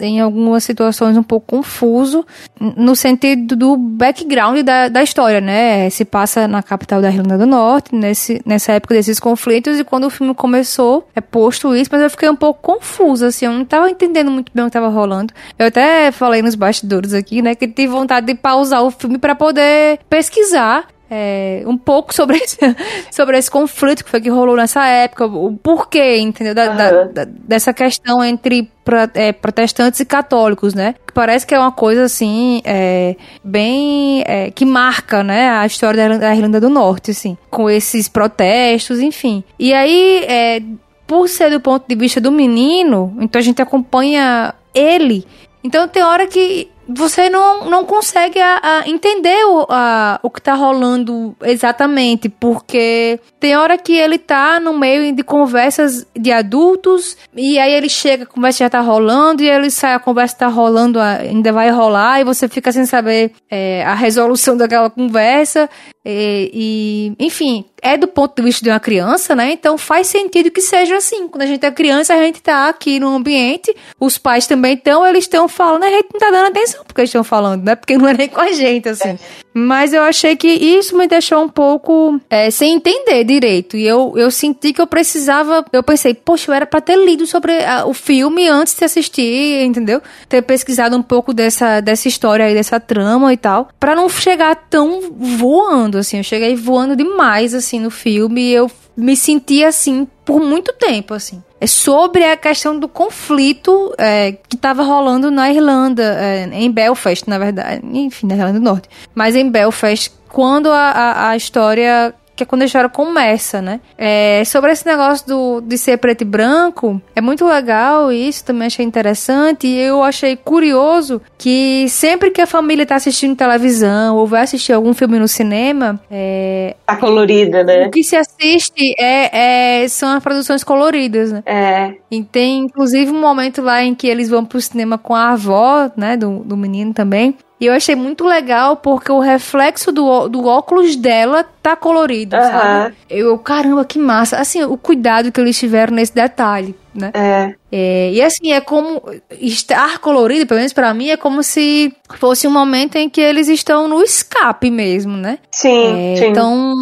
Speaker 3: em algumas situações um pouco confuso no sentido do background da, da história, né? Se passa na capital da Irlanda do Norte, nesse, nessa época desses conflitos, e quando o filme começou, é posto isso, mas eu fiquei um pouco confusa, assim, eu não tava entendendo muito bem o que tava rolando. Eu até falei nos bastidores aqui, né, que tive vontade de pausar o filme para poder pesquisar é, um pouco sobre esse, *laughs* sobre esse conflito que foi que rolou nessa época, o porquê, entendeu? Da, uhum. da, da, dessa questão entre pro, é, protestantes e católicos, né? Que parece que é uma coisa assim, é, bem. É, que marca, né? A história da Irlanda do Norte, assim, com esses protestos, enfim. E aí, é, por ser do ponto de vista do menino, então a gente acompanha ele. Então tem hora que você não, não consegue a, a entender o, a, o que tá rolando exatamente, porque tem hora que ele tá no meio de conversas de adultos, e aí ele chega, a conversa já tá rolando, e ele sai, a conversa tá rolando, ainda vai rolar, e você fica sem saber é, a resolução daquela conversa, e, e, enfim, é do ponto de vista de uma criança, né? Então faz sentido que seja assim. Quando a gente é criança, a gente tá aqui no ambiente, os pais também estão, eles estão falando, a gente não tá dando atenção porque eles estão falando, né? Porque não é nem com a gente, assim. É. Mas eu achei que isso me deixou um pouco é, sem entender direito. E eu, eu senti que eu precisava. Eu pensei, poxa, eu era pra ter lido sobre a, o filme antes de assistir, entendeu? Ter pesquisado um pouco dessa, dessa história aí, dessa trama e tal. para não chegar tão voando, assim. Eu cheguei voando demais, assim, no filme. E eu me senti assim por muito tempo, assim. É sobre a questão do conflito é, que estava rolando na Irlanda, é, em Belfast, na verdade. Enfim, na Irlanda do Norte. Mas em Belfast, quando a, a, a história que é quando a história começa, né? É, sobre esse negócio do, de ser preto e branco, é muito legal isso, também achei interessante. E eu achei curioso que sempre que a família tá assistindo televisão ou vai assistir algum filme no cinema. É,
Speaker 2: tá colorida, né?
Speaker 3: O que se assiste é, é, são as produções coloridas, né?
Speaker 2: É.
Speaker 3: E tem inclusive um momento lá em que eles vão pro cinema com a avó, né? Do, do menino também. E eu achei muito legal porque o reflexo do, do óculos dela tá colorido, uhum. sabe? Eu, caramba, que massa. Assim, o cuidado que eles tiveram nesse detalhe, né?
Speaker 2: É.
Speaker 3: é e assim, é como estar colorido, pelo menos pra mim, é como se fosse um momento em que eles estão no escape mesmo, né?
Speaker 2: Sim,
Speaker 3: é,
Speaker 2: sim.
Speaker 3: Então,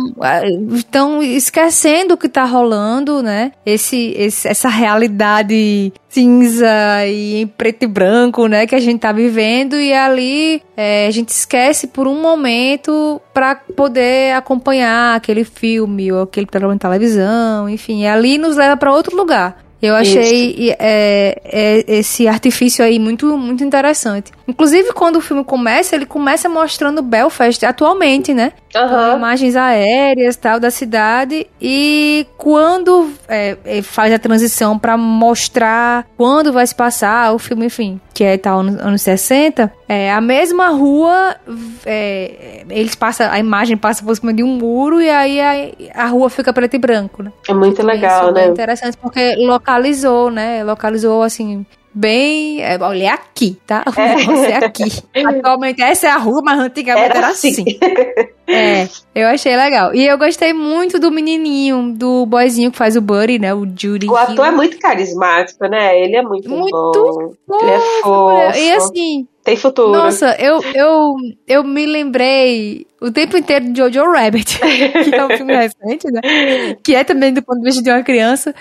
Speaker 3: estão esquecendo o que tá rolando, né? Esse, esse, essa realidade cinza e em preto e branco, né, que a gente tá vivendo e ali é, a gente esquece por um momento para poder acompanhar aquele filme ou aquele programa de televisão, enfim, e ali nos leva para outro lugar. Eu achei é, é, esse artifício aí muito, muito interessante. Inclusive, quando o filme começa, ele começa mostrando Belfast atualmente, né?
Speaker 2: Uhum.
Speaker 3: Imagens aéreas tal da cidade. E quando é, é faz a transição para mostrar quando vai se passar o filme, enfim, que é tal nos anos 60, é a mesma rua. É, eles passam, a imagem passa por cima de um muro e aí a, a rua fica preto e branco, né?
Speaker 2: É muito legal, né?
Speaker 3: É interessante porque localizou, né? Localizou assim bem. É, olha, é aqui, tá? *laughs* O é. é aqui. Atualmente essa é a rua, mas antigamente era, era assim. assim. *laughs* é, eu achei legal. E eu gostei muito do menininho, do boyzinho que faz o Buddy, né? O Judy.
Speaker 2: O ator é muito carismático, né? Ele é muito, muito bom. Fofo, Ele é fofo.
Speaker 3: E assim.
Speaker 2: Tem futuro.
Speaker 3: Nossa, eu, eu, eu me lembrei o tempo inteiro de Jojo Rabbit, *laughs* que é um filme recente, né? Que é também do ponto de vista de uma criança,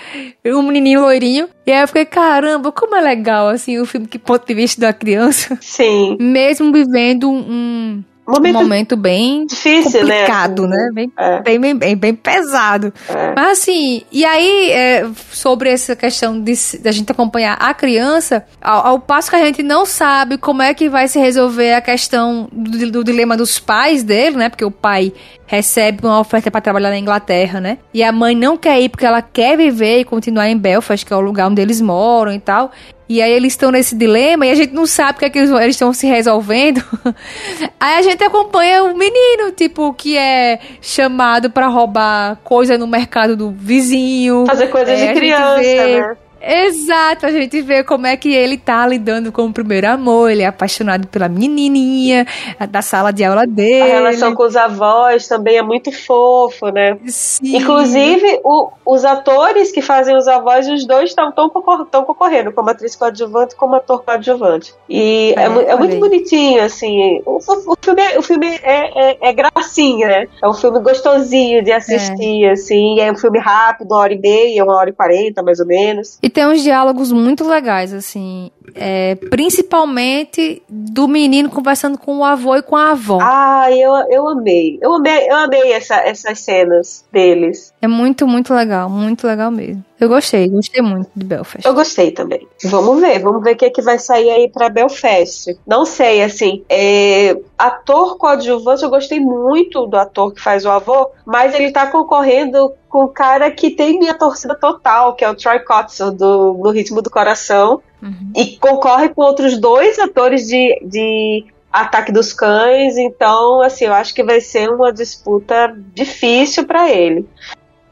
Speaker 3: um menininho loirinho. E aí eu fiquei, caramba, como é legal, assim, o filme que ponto de vista de uma criança.
Speaker 2: Sim.
Speaker 3: Mesmo vivendo um, momento, um momento bem
Speaker 2: difícil,
Speaker 3: né? complicado, né? né? Bem, é. bem, bem, bem, pesado.
Speaker 2: É.
Speaker 3: Mas assim, e aí, é, sobre essa questão de, de, a gente acompanhar a criança, ao, ao, passo que a gente não sabe como é que vai se resolver a questão do, do dilema dos pais dele, né? Porque o pai recebe uma oferta para trabalhar na Inglaterra, né? E a mãe não quer ir porque ela quer viver e continuar em Belfast, que é o lugar onde eles moram e tal. E aí eles estão nesse dilema e a gente não sabe o que, é que eles estão se resolvendo. *laughs* aí a gente acompanha o menino, tipo, que é chamado para roubar coisa no mercado do vizinho.
Speaker 2: Fazer coisas é, de criança, né?
Speaker 3: Exato, a gente vê como é que ele tá lidando com o primeiro amor, ele é apaixonado pela menininha da sala de aula dele.
Speaker 2: A relação com os avós também é muito fofo, né?
Speaker 3: Sim.
Speaker 2: Inclusive, o, os atores que fazem os avós, os dois estão tão, tão concorrendo, como atriz coadjuvante como ator coadjuvante. E é, é, é muito bonitinho, assim. O, o, filme, é, o filme é, é, é, gracinha, né? É um filme gostosinho de assistir, é. assim. É um filme rápido, uma hora e meia, uma hora e quarenta, mais ou menos.
Speaker 3: E tem uns diálogos muito legais, assim. É, principalmente do menino conversando com o avô e com a avó.
Speaker 2: Ah, eu, eu amei. Eu amei, eu amei essa, essas cenas deles.
Speaker 3: É muito, muito legal, muito legal mesmo. Eu gostei, gostei muito de Belfast.
Speaker 2: Eu gostei também. Vamos ver, vamos ver o que, é que vai sair aí pra Belfast. Não sei, assim, é, ator coadjuvante, eu gostei muito do ator que faz o avô, mas ele tá concorrendo com o cara que tem minha torcida total, que é o Troy Kotsur, do No Ritmo do Coração, uhum. e concorre com outros dois atores de, de Ataque dos Cães, então, assim, eu acho que vai ser uma disputa difícil para ele.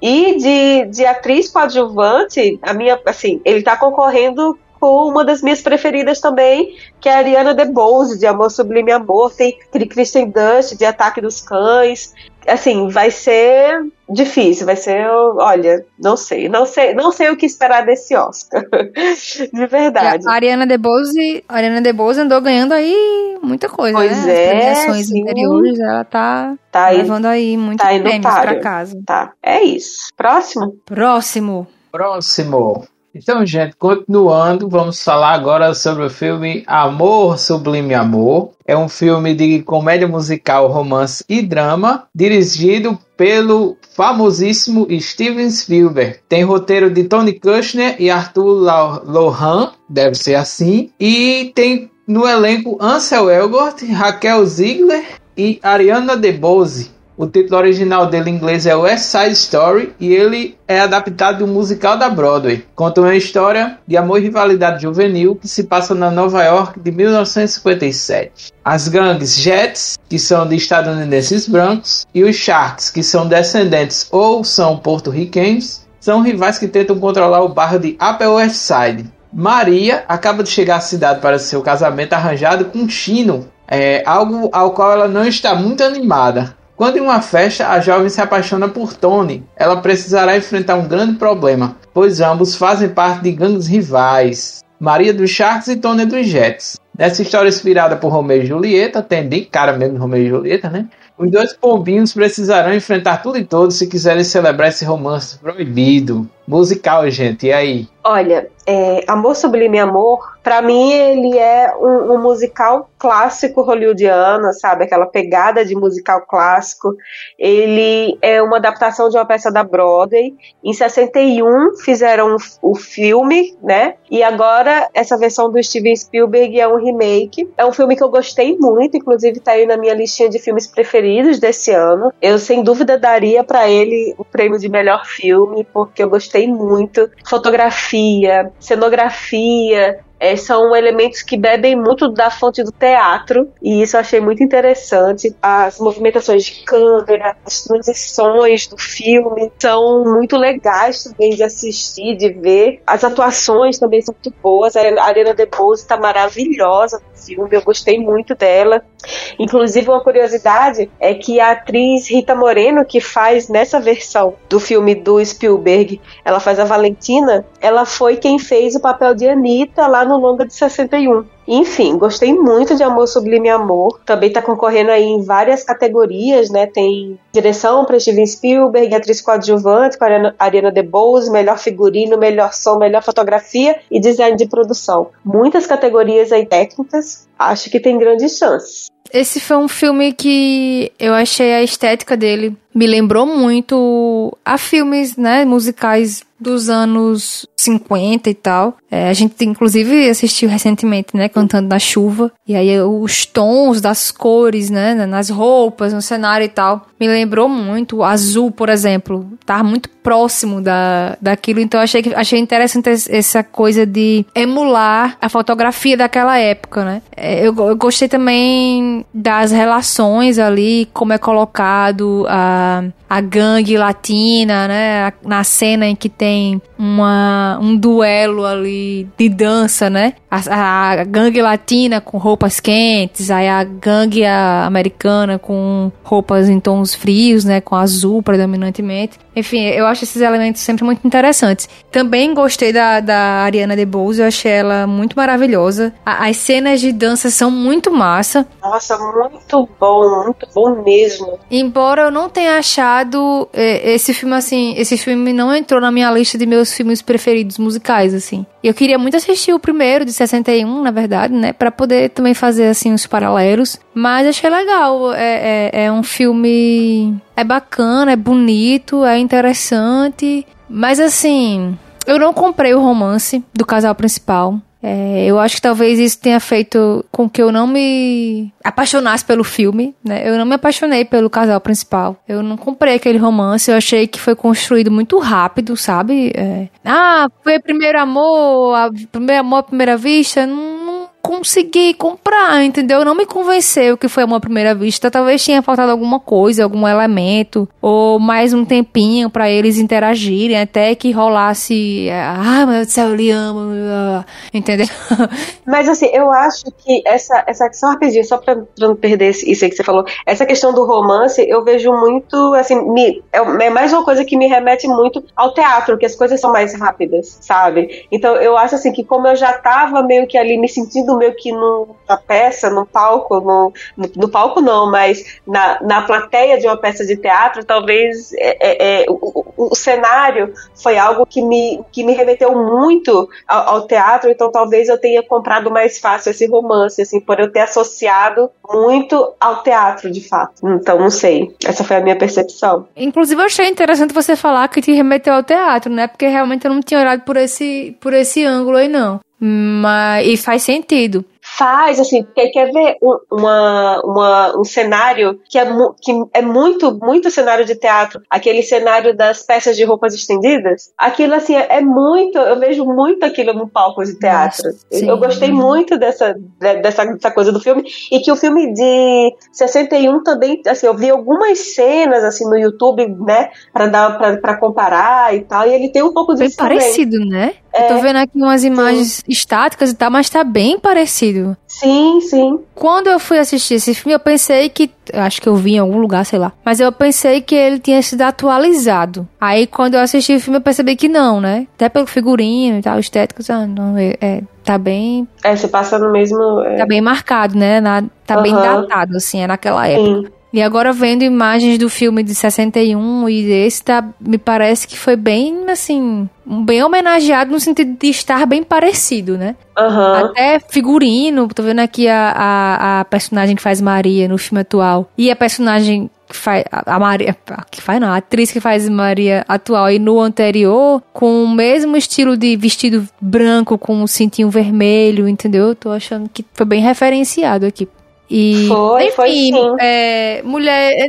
Speaker 2: E de, de atriz coadjuvante, a minha, assim, ele tá concorrendo com uma das minhas preferidas também, que é a Ariana DeBose, de Amor Sublime Amor, tem Kristen Dust, de Ataque dos Cães. Assim, vai ser difícil, vai ser, olha, não sei, não sei, não sei o que esperar desse Oscar. *laughs* de verdade.
Speaker 3: a Ariana DeBose, a Ariana DeBose andou ganhando aí muita coisa,
Speaker 2: pois
Speaker 3: né?
Speaker 2: É,
Speaker 3: As premiações sim. anteriores, ela tá, tá levando aí muitos
Speaker 2: tá
Speaker 3: prêmios para casa.
Speaker 2: Tá. É isso. Próximo?
Speaker 3: Próximo.
Speaker 1: Próximo. Então, gente, continuando, vamos falar agora sobre o filme Amor Sublime Amor. É um filme de comédia musical, romance e drama, dirigido pelo famosíssimo Steven Spielberg. Tem roteiro de Tony Kushner e Arthur Lohan, deve ser assim. E tem no elenco Ansel Elgort, Raquel Ziegler e Ariana DeBose. O título original dele em inglês é West Side Story e ele é adaptado um musical da Broadway. Conta uma história de amor e rivalidade juvenil que se passa na Nova York de 1957. As gangues Jets, que são de estadunidenses brancos, e os Sharks, que são descendentes ou são porto-riquenhos, são rivais que tentam controlar o bairro de Upper West Side. Maria acaba de chegar à cidade para seu casamento arranjado com Chino, é, algo ao qual ela não está muito animada. Quando em uma festa a jovem se apaixona por Tony, ela precisará enfrentar um grande problema, pois ambos fazem parte de gangues rivais. Maria dos Sharks e Tony dos Jets. Nessa história inspirada por Romeo e Julieta, tem bem cara mesmo Romeo e Julieta, né? Os dois pombinhos precisarão enfrentar tudo e todos se quiserem celebrar esse romance proibido. Musical, gente, e aí?
Speaker 2: Olha, é, Amor Sublime Amor, para mim ele é um, um, musical clássico hollywoodiano, sabe? Aquela pegada de musical clássico. Ele é uma adaptação de uma peça da Broadway. Em 61 fizeram o filme, né? E agora essa versão do Steven Spielberg é um remake. É um filme que eu gostei muito, inclusive tá aí na minha listinha de filmes preferidos desse ano. Eu sem dúvida daria para ele o prêmio de melhor filme, porque eu gostei gostei muito. Fotografia, cenografia, é, são elementos que bebem muito da fonte do teatro, e isso eu achei muito interessante. As movimentações de câmera, as transições do filme são muito legais também de assistir, de ver. As atuações também são muito boas. A Arena DeBose está maravilhosa no filme, eu gostei muito dela. Inclusive, uma curiosidade é que a atriz Rita Moreno, que faz nessa versão do filme do Spielberg, ela faz a Valentina, ela foi quem fez o papel de Anitta lá no longa de 61. Enfim, gostei muito de Amor Sublime Amor. Também está concorrendo aí em várias categorias, né? Tem direção para Steven Spielberg, atriz coadjuvante com a Ariana DeBose, melhor figurino, melhor som, melhor fotografia e design de produção. Muitas categorias aí técnicas. Acho que tem grandes chances.
Speaker 3: Esse foi um filme que eu achei a estética dele me lembrou muito a filmes, né, musicais dos anos 50 e tal. É, a gente, inclusive, assistiu recentemente, né, Cantando na Chuva. E aí os tons das cores, né, nas roupas, no cenário e tal, me lembrou muito. Azul, por exemplo, tá muito próximo da, daquilo. Então achei, que, achei interessante essa coisa de emular a fotografia daquela época, né. É, eu, eu gostei também das relações ali, como é colocado a, a gangue latina, né, na cena em que tem uma, um duelo ali de dança, né? A, a gangue latina com roupas quentes, aí a gangue americana com roupas em tons frios, né? Com azul predominantemente. Enfim, eu acho esses elementos sempre muito interessantes. Também gostei da, da Ariana DeBose, eu achei ela muito maravilhosa. A, as cenas de dança são muito massa.
Speaker 2: Nossa, muito bom, muito bom mesmo.
Speaker 3: Embora eu não tenha achado é, esse filme assim, esse filme não entrou na minha lista de meus filmes preferidos musicais, assim. Eu queria muito assistir o primeiro, de 61, na verdade, né? Pra poder também fazer, assim, os paralelos. Mas achei legal. É, é, é um filme. É bacana, é bonito, é interessante. Mas, assim. Eu não comprei o romance do casal principal. É, eu acho que talvez isso tenha feito com que eu não me apaixonasse pelo filme, né? Eu não me apaixonei pelo casal principal. Eu não comprei aquele romance, eu achei que foi construído muito rápido, sabe? É, ah, foi primeiro amor, primeiro amor à primeira vista. Não consegui comprar, entendeu? Não me convenceu que foi uma primeira vista. Talvez tenha faltado alguma coisa, algum elemento, ou mais um tempinho para eles interagirem, até que rolasse. Ah, meu Deus do céu, eu lhe amo, entendeu? *laughs*
Speaker 2: Mas assim, eu acho que essa, essa só rapidinho, só pra, pra não perder isso aí que você falou, essa questão do romance, eu vejo muito, assim, me, é, é mais uma coisa que me remete muito ao teatro, que as coisas são mais rápidas, sabe? Então eu acho assim que como eu já tava meio que ali me sentindo meio que na peça, no palco, no, no, palco não, mas na, na plateia de uma peça de teatro, talvez é, é, é o, o, o, cenário foi algo que me, que me remeteu muito ao, ao, teatro, então talvez eu tenha comprado mais fácil esse romance, assim, por eu ter associado muito ao teatro, de fato. Então, não sei. Essa foi a minha percepção.
Speaker 3: Inclusive, eu achei interessante você falar que te remeteu ao teatro, né? Porque realmente eu não tinha olhado por esse, por esse ângulo aí, não. Mas, e faz sentido.
Speaker 2: Faz, assim, porque quer ver um, uma, uma, um cenário que é, que é muito, muito cenário de teatro, aquele cenário das peças de roupas estendidas. Aquilo, assim, é, é muito, eu vejo muito aquilo no palco de teatro. Nossa, eu gostei muito dessa, dessa, dessa coisa do filme, e que o filme de 61 também, assim, eu vi algumas cenas, assim, no YouTube, né, pra, dar, pra, pra comparar e tal, e ele tem um pouco disso
Speaker 3: Bem parecido, também. né? É, eu tô vendo aqui umas imagens sim. estáticas e tal, mas tá bem parecido.
Speaker 2: Sim, sim.
Speaker 3: Quando eu fui assistir esse filme, eu pensei que. Acho que eu vi em algum lugar, sei lá. Mas eu pensei que ele tinha sido atualizado. Aí quando eu assisti o filme, eu percebi que não, né? Até pelo figurino e tal, estéticos, ah, não, é, é tá bem.
Speaker 2: É, você passa no mesmo. É...
Speaker 3: Tá bem marcado, né? Na, tá uhum. bem datado, assim, é naquela época. Sim. E agora vendo imagens do filme de 61 e esse, tá, me parece que foi bem, assim, bem homenageado no sentido de estar bem parecido, né?
Speaker 2: Uhum.
Speaker 3: Até figurino, tô vendo aqui a, a, a, personagem que faz Maria no filme atual e a personagem que faz a Maria, que faz não, a atriz que faz Maria atual e no anterior, com o mesmo estilo de vestido branco com um cintinho vermelho, entendeu? Tô achando que foi bem referenciado aqui. E,
Speaker 2: foi, enfim, foi sim.
Speaker 3: É, mulher. É,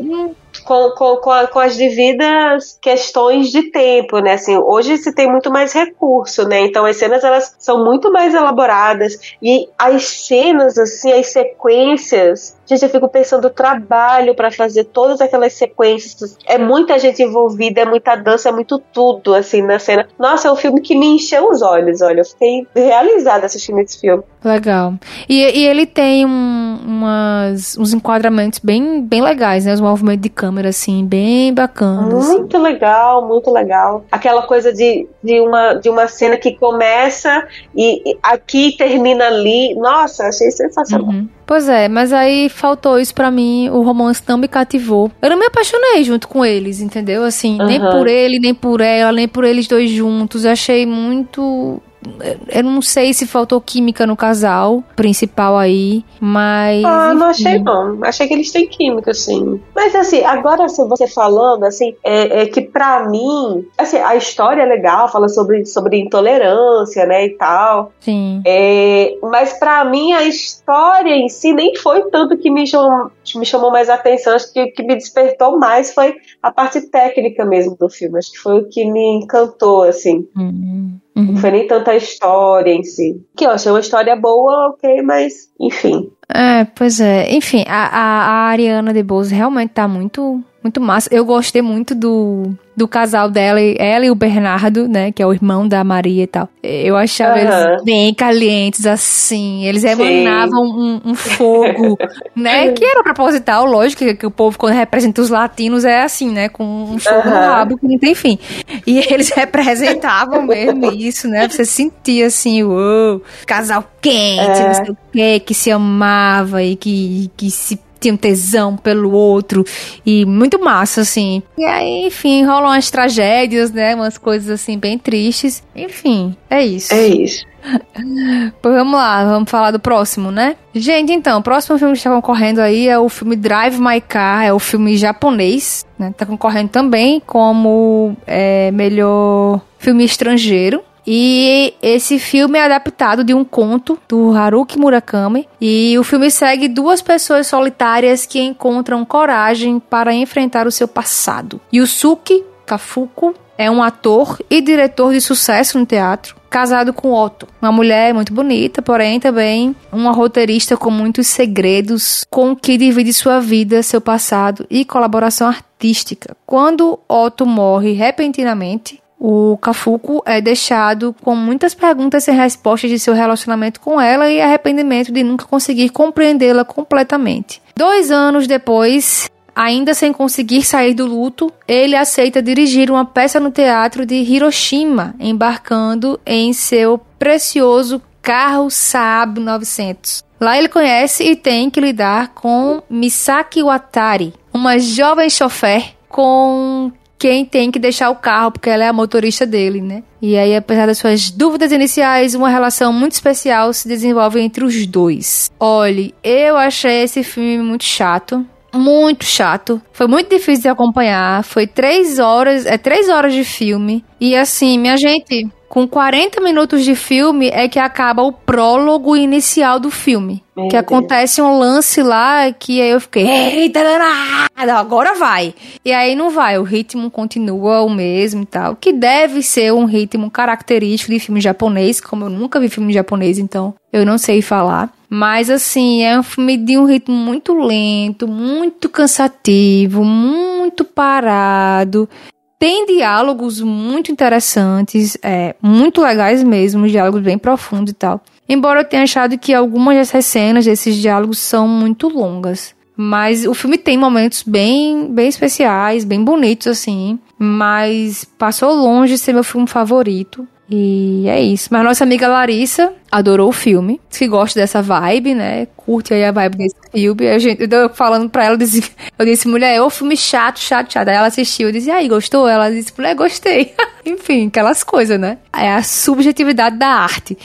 Speaker 2: com, com, com, a, com, as devidas questões de tempo, né? Assim, hoje se tem muito mais recurso, né? Então as cenas elas são muito mais elaboradas e as cenas, assim, as sequências Gente, eu fico pensando o trabalho para fazer todas aquelas sequências. É muita gente envolvida, é muita dança, é muito tudo, assim, na cena. Nossa, é um filme que me encheu os olhos, olha. Eu fiquei realizada assistindo esse filme.
Speaker 3: Legal. E, e ele tem um, umas, uns enquadramentos bem, bem legais, né? Os movimentos de câmera, assim, bem bacanas.
Speaker 2: Muito assim. legal, muito legal. Aquela coisa de, de, uma, de uma cena que começa e, e aqui termina ali. Nossa, achei sensacional. Uhum.
Speaker 3: Pois é, mas aí faltou isso para mim, o romance não me cativou. Eu não me apaixonei junto com eles, entendeu? Assim, uhum. nem por ele, nem por ela, nem por eles dois juntos. Eu achei muito eu não sei se faltou química no casal principal aí, mas.
Speaker 2: Ah, não achei não. Achei que eles têm química, sim. Mas assim, agora você falando, assim, é, é que para mim, assim, a história é legal, fala sobre, sobre intolerância, né, e tal.
Speaker 3: Sim.
Speaker 2: É, mas para mim a história em si nem foi tanto que me chamou, me chamou mais atenção. Acho que o que me despertou mais foi a parte técnica mesmo do filme. Acho que foi o que me encantou, assim.
Speaker 3: Uhum.
Speaker 2: Uhum. Não foi nem tanta história em si. Que eu achei uma história boa, ok, mas enfim.
Speaker 3: É, pois é. Enfim, a, a, a Ariana DeBose realmente tá muito, muito massa. Eu gostei muito do do casal dela, ela e o Bernardo, né, que é o irmão da Maria e tal. Eu achava uhum. eles bem calientes, assim. Eles emanavam um, um, fogo, *laughs* né, que era proposital, lógico, que, que, o povo, quando representa os latinos, é assim, né, com um fogo uhum. no rabo que não tem fim. E *laughs* eles representavam mesmo isso, né, você sentia assim, uou, casal quente, é. não sei o quê, que se amava e que, que se tinham tesão pelo outro e muito massa, assim. E aí, enfim, rolam as tragédias, né? Umas coisas assim bem tristes. Enfim, é isso.
Speaker 2: É isso. *laughs*
Speaker 3: Pois vamos lá, vamos falar do próximo, né? Gente, então, o próximo filme que está concorrendo aí é o filme Drive My Car, é o filme japonês, né? Tá concorrendo também como é, melhor filme estrangeiro. E esse filme é adaptado de um conto do Haruki Murakami. E o filme segue duas pessoas solitárias que encontram coragem para enfrentar o seu passado. Yusuke Kafuku é um ator e diretor de sucesso no teatro, casado com Otto, uma mulher muito bonita, porém também uma roteirista com muitos segredos, com que divide sua vida, seu passado e colaboração artística. Quando Otto morre repentinamente, o Cafuco é deixado com muitas perguntas sem respostas de seu relacionamento com ela e arrependimento de nunca conseguir compreendê-la completamente. Dois anos depois, ainda sem conseguir sair do luto, ele aceita dirigir uma peça no teatro de Hiroshima, embarcando em seu precioso carro Saab 900. Lá ele conhece e tem que lidar com Misaki Watari, uma jovem chofer com quem tem que deixar o carro, porque ela é a motorista dele, né? E aí, apesar das suas dúvidas iniciais, uma relação muito especial se desenvolve entre os dois. Olhe, eu achei esse filme muito chato. Muito chato. Foi muito difícil de acompanhar. Foi três horas. É três horas de filme. E assim, minha gente, com 40 minutos de filme é que acaba o prólogo inicial do filme. Meu que Deus. acontece um lance lá que aí eu fiquei, eita danada, agora vai. E aí não vai, o ritmo continua o mesmo e tal. Que deve ser um ritmo característico de filme japonês, como eu nunca vi filme japonês, então eu não sei falar. Mas assim, é um filme de um ritmo muito lento, muito cansativo, muito parado. Tem diálogos muito interessantes, é, muito legais mesmo, diálogos bem profundos e tal. Embora eu tenha achado que algumas dessas cenas, desses diálogos, são muito longas. Mas o filme tem momentos bem, bem especiais, bem bonitos, assim. Mas passou longe de ser meu filme favorito. E é isso. Mas nossa amiga Larissa adorou o filme. Que gosta dessa vibe, né? Curte aí a vibe desse filme. Gente, eu falando pra ela, eu disse, eu disse mulher, é um filme chato, chato, chato. Aí ela assistiu, eu disse, e aí, gostou? Ela disse, mulher, gostei. *laughs* Enfim, aquelas coisas, né? É a subjetividade da arte.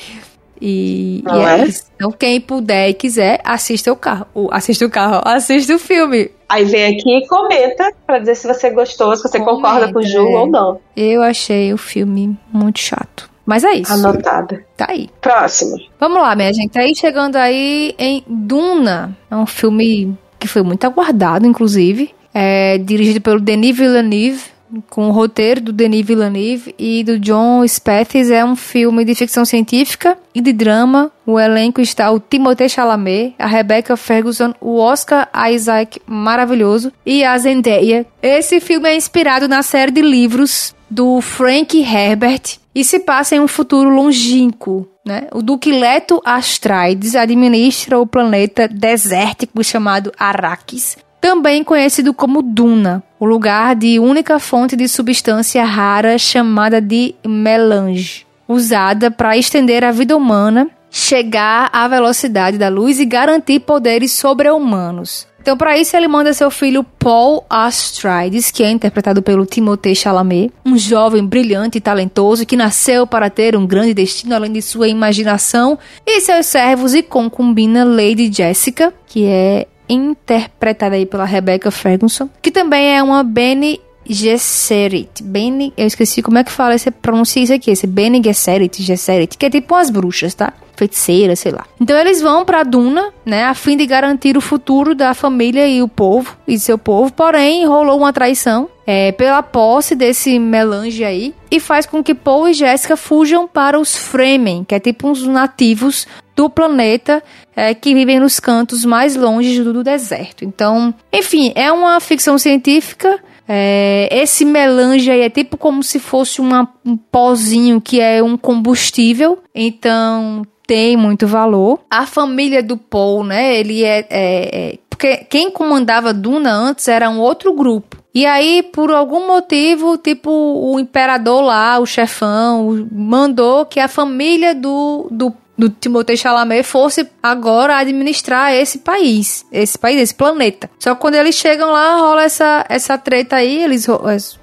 Speaker 3: E, e é, é isso. Então, quem puder e quiser, assista o carro. Assista o carro, *laughs* assista o filme.
Speaker 2: Aí vem aqui e comenta pra dizer se você gostou, se você comenta, concorda com o Ju é. ou não.
Speaker 3: Eu achei o filme muito chato. Mas é isso.
Speaker 2: Anotado.
Speaker 3: Tá aí.
Speaker 2: Próximo.
Speaker 3: Vamos lá, minha gente. Aí chegando aí em Duna. É um filme que foi muito aguardado, inclusive. É dirigido pelo Denis Villeneuve com o roteiro do Denis Villeneuve e do John Spathis. É um filme de ficção científica e de drama. O elenco está o Timothée Chalamet, a Rebecca Ferguson, o Oscar Isaac maravilhoso e a Zendaya. Esse filme é inspirado na série de livros do Frank Herbert e se passa em um futuro longínquo. Né? O Duque Leto Astrides administra o planeta desértico chamado Arrakis, também conhecido como Duna, o lugar de única fonte de substância rara chamada de melange, usada para estender a vida humana, chegar à velocidade da luz e garantir poderes sobre-humanos. Então, para isso, ele manda seu filho Paul Astrides, que é interpretado pelo Timothée Chalamet, um jovem brilhante e talentoso que nasceu para ter um grande destino além de sua imaginação, e seus servos e concubina Lady Jessica, que é interpretada aí pela Rebecca Ferguson, que também é uma Bene Gesserit. Bene, eu esqueci como é que fala esse pronuncia isso aqui, esse Bene Gesserit, Gesserit, que é tipo umas bruxas, tá? Feiticeiras, sei lá. Então eles vão para Duna, né, a fim de garantir o futuro da família e o povo e seu povo. Porém, rolou uma traição é, pela posse desse melange aí e faz com que Paul e Jéssica fujam para os Fremen, que é tipo uns nativos do planeta é, que vivem nos cantos mais longe do deserto. Então, enfim, é uma ficção científica. É, esse melange aí é tipo como se fosse uma, um pozinho que é um combustível. Então, tem muito valor. A família do Paul, né? Ele é, é, é porque quem comandava Duna antes era um outro grupo. E aí, por algum motivo, tipo, o imperador lá, o chefão, mandou que a família do, do do Timothée Chalamet fosse agora administrar esse país, esse país, esse planeta. Só que quando eles chegam lá, rola essa, essa treta aí, eles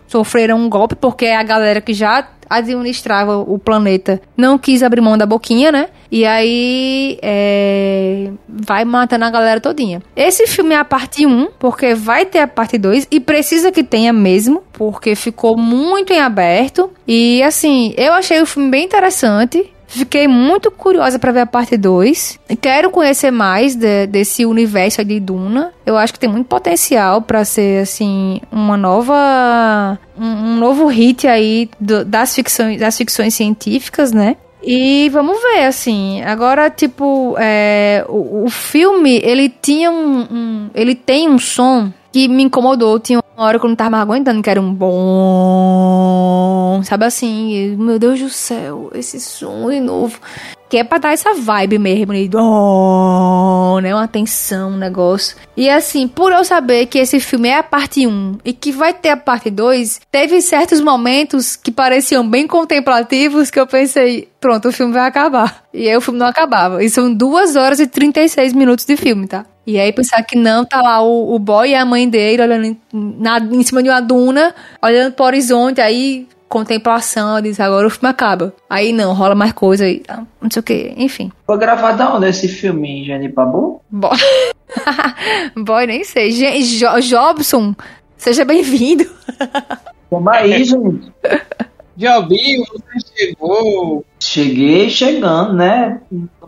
Speaker 3: sofreram um golpe, porque a galera que já administrava o planeta não quis abrir mão da boquinha, né? E aí é, vai matando a galera todinha. Esse filme é a parte 1, porque vai ter a parte 2 e precisa que tenha mesmo, porque ficou muito em aberto. E assim, eu achei o filme bem interessante. Fiquei muito curiosa para ver a parte 2. Quero conhecer mais de, desse universo de Duna. Eu acho que tem muito potencial para ser assim uma nova um, um novo hit aí do, das ficções das ficções científicas, né? E vamos ver, assim. Agora, tipo, é, o, o filme, ele tinha um, um, Ele tem um som que me incomodou. Tinha uma hora que eu não tava mais aguentando, que era um bom. Sabe assim? Meu Deus do céu, esse som de novo. Que é pra dar essa vibe mesmo, né? Oh, né? Uma tensão, um negócio. E assim, por eu saber que esse filme é a parte 1 e que vai ter a parte 2, teve certos momentos que pareciam bem contemplativos que eu pensei, pronto, o filme vai acabar. E aí o filme não acabava. E são 2 horas e 36 minutos de filme, tá? E aí pensar que não, tá lá o, o boy e a mãe dele olhando em, na, em cima de uma duna, olhando pro horizonte, aí contemplação, diz agora o filme acaba. Aí não, rola mais coisa aí, tá? não sei o que, enfim.
Speaker 4: Foi gravado onde esse filme, Jenny Pabu?
Speaker 3: Boy, *laughs* boy nem sei. Jo Jobson, seja bem-vindo.
Speaker 4: Toma aí, *laughs* gente.
Speaker 1: Jobinho, você chegou.
Speaker 4: Cheguei chegando, né?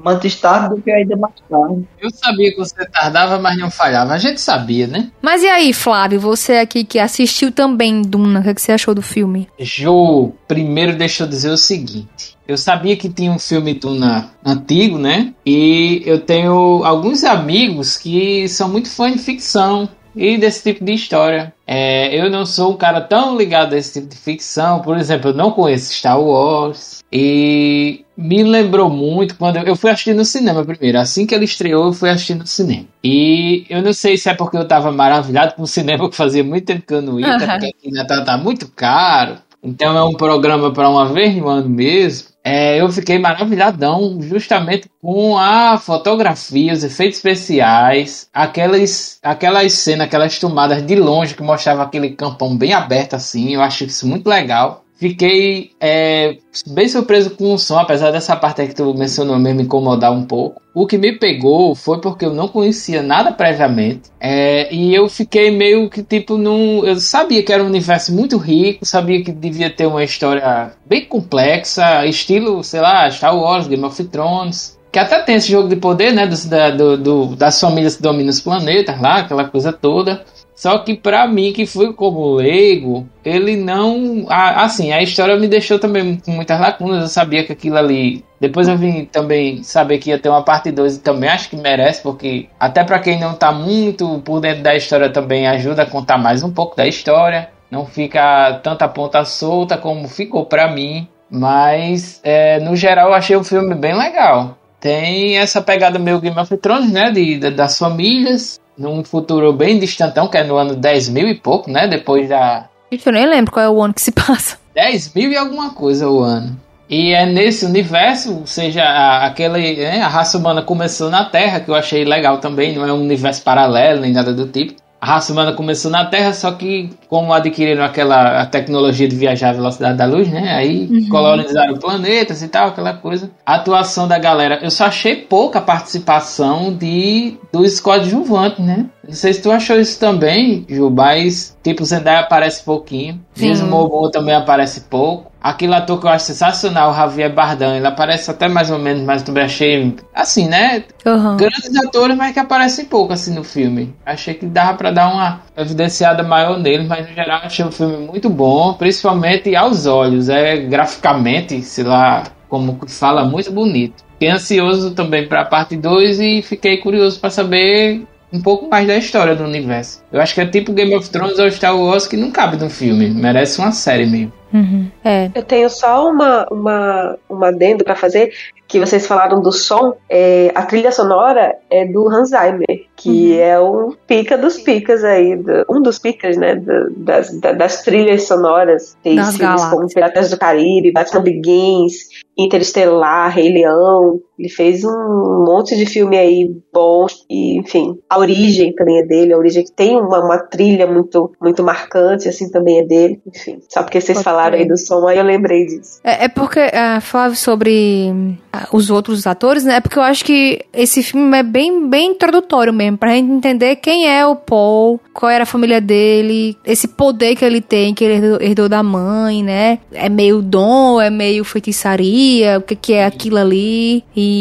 Speaker 4: Antes tarde do que ainda mais tarde.
Speaker 1: Eu sabia que você tardava, mas não falhava. A gente sabia, né?
Speaker 3: Mas e aí, Flávio, você aqui que assistiu também Duna, o que, é que você achou do filme?
Speaker 1: Jô, primeiro deixa eu dizer o seguinte. Eu sabia que tinha um filme Duna antigo, né? E eu tenho alguns amigos que são muito fãs de ficção e desse tipo de história. É, eu não sou um cara tão ligado a esse tipo de ficção. Por exemplo, eu não conheço Star Wars. E me lembrou muito quando eu fui assistir no cinema primeiro. Assim que ele estreou, eu fui assistir no cinema. E eu não sei se é porque eu estava maravilhado com o cinema, *laughs* que fazia muito tempo que eu não ia, uhum. porque aqui Natal tá muito caro. Então é um programa para uma vez no ano mesmo. É, eu fiquei maravilhadão justamente com a fotografia, os efeitos especiais, aquelas, aquelas cenas, aquelas tomadas de longe que mostrava aquele campão bem aberto assim. Eu acho isso muito legal. Fiquei é, bem surpreso com o som, apesar dessa parte que tu mencionou mesmo me incomodar um pouco. O que me pegou foi porque eu não conhecia nada previamente. É, e eu fiquei meio que tipo num. Eu sabia que era um universo muito rico, sabia que devia ter uma história bem complexa, estilo, sei lá, Star Wars, Game of Thrones. Que até tem esse jogo de poder, né? Do, do, do, das famílias que dominam os planetas lá, aquela coisa toda. Só que para mim, que fui como leigo, ele não. Assim, a história me deixou também com muitas lacunas. Eu sabia que aquilo ali. Depois eu vim também saber que ia ter uma parte 2 e também acho que merece, porque até para quem não tá muito por dentro da história também ajuda a contar mais um pouco da história. Não fica tanta ponta solta como ficou para mim. Mas é, no geral eu achei o filme bem legal. Tem essa pegada meio Game of Thrones, né? De, de das famílias num futuro bem distantão, que é no ano 10 mil e pouco, né? Depois da.
Speaker 3: Eu nem lembro qual é o ano que se passa. *laughs*
Speaker 1: 10 mil e alguma coisa o ano. E é nesse universo, ou seja, a, aquele, né, a raça humana começou na Terra, que eu achei legal também, não é um universo paralelo nem nada do tipo. A raça humana começou na Terra, só que como adquiriram aquela a tecnologia de viajar à velocidade da luz, né? Aí uhum. colonizaram planetas e tal, aquela coisa. A atuação da galera, eu só achei pouca participação de dos coadjuvantes, né? Não sei se tu achou isso também, Ju, mas tipo, Zendaya aparece pouquinho. Jason Momoa também aparece pouco. Aquele ator que eu acho sensacional, o Javier Bardem, ele aparece até mais ou menos, mas também achei, assim, né? Uhum. Grandes atores, mas que aparecem pouco, assim, no filme. Achei que dava para dar uma evidenciada maior nele, mas no geral achei o filme muito bom, principalmente aos olhos. É graficamente, sei lá, como fala, muito bonito. Fiquei ansioso também para a parte 2 e fiquei curioso para saber um pouco mais da história do universo. Eu acho que é tipo Game of Thrones ou Star Wars que não cabe num filme, merece uma série mesmo.
Speaker 3: Uhum. É.
Speaker 2: Eu tenho só uma, uma, uma adendo para fazer, que vocês falaram do som. É, a trilha sonora é do Hans Zimmer, que uhum. é um pica dos picas aí, do, um dos picas, né, do, das, das trilhas sonoras. Tem das filmes como Piratas do Caribe, Batman Begins, Interestelar, Rei Leão. Ele fez um monte de filme aí bom e, enfim, a origem também é dele, a origem que tem uma, uma trilha muito, muito marcante, assim, também é dele. Enfim, só porque vocês falaram aí do som, aí eu lembrei disso.
Speaker 3: É, é porque, ah, Flávio, sobre ah, os outros atores, né? É porque eu acho que esse filme é bem, bem introdutório mesmo, pra gente entender quem é o Paul, qual era a família dele, esse poder que ele tem, que ele herdou, herdou da mãe, né? É meio dom, é meio feitiçaria, o que, que é aquilo ali. E,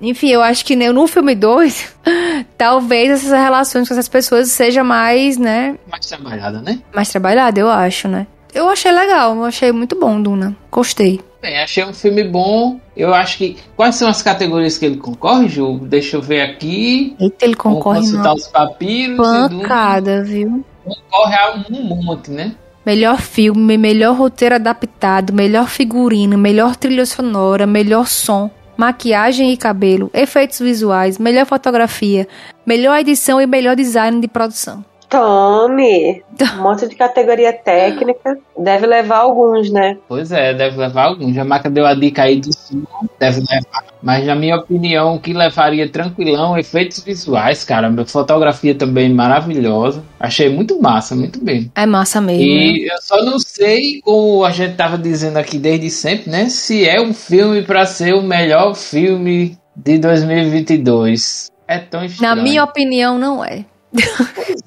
Speaker 3: enfim, eu acho que no filme 2, *laughs* talvez essas relações com essas pessoas seja mais, né?
Speaker 1: Mais trabalhada, né?
Speaker 3: Mais trabalhada, eu acho, né? Eu achei legal, eu achei muito bom, Duna. Gostei.
Speaker 1: Bem, achei um filme bom. Eu acho que. Quais são as categorias que ele concorre, Ju? Deixa eu ver aqui.
Speaker 3: Eita, ele concorre
Speaker 1: consultar
Speaker 3: numa
Speaker 1: os papiros.
Speaker 3: pancada, viu?
Speaker 1: Concorre a um monte, né?
Speaker 3: Melhor filme, melhor roteiro adaptado, melhor figurino, melhor trilha sonora, melhor som, maquiagem e cabelo, efeitos visuais, melhor fotografia, melhor edição e melhor design de produção.
Speaker 2: Tome! Um monte de categoria técnica. Deve levar alguns, né?
Speaker 1: Pois é, deve levar algum. Já Maca deu a dica aí do som, deve levar. Mas na minha opinião, o que levaria tranquilão, efeitos visuais, caramba. Fotografia também maravilhosa. Achei muito massa, muito bem.
Speaker 3: É massa mesmo. né?
Speaker 1: E eu só não sei, como a gente tava dizendo aqui desde sempre, né? Se é um filme pra ser o melhor filme de 2022. É tão
Speaker 3: Na
Speaker 1: estranho.
Speaker 3: minha opinião, não é.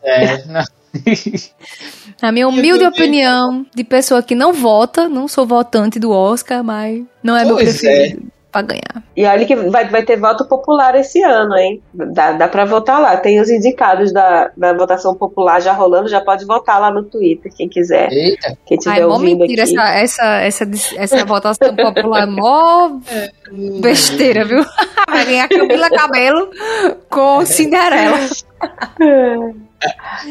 Speaker 1: É, *laughs* não.
Speaker 3: Na minha humilde opinião, de pessoa que não vota, não sou votante do Oscar, mas não é meu
Speaker 1: Pois
Speaker 3: preferido pra ganhar.
Speaker 2: E olha que vai, vai ter voto popular esse ano, hein? Dá, dá pra votar lá. Tem os indicados da, da votação popular já rolando, já pode votar lá no Twitter, quem quiser.
Speaker 1: Eita.
Speaker 2: Quem estiver
Speaker 3: Ai,
Speaker 2: ouvindo
Speaker 3: mentira
Speaker 2: aqui.
Speaker 3: essa, essa, essa, essa votação popular, mó besteira, viu? *laughs* Vai ganhar Camila Cabelo com Cinderela. *laughs* *laughs*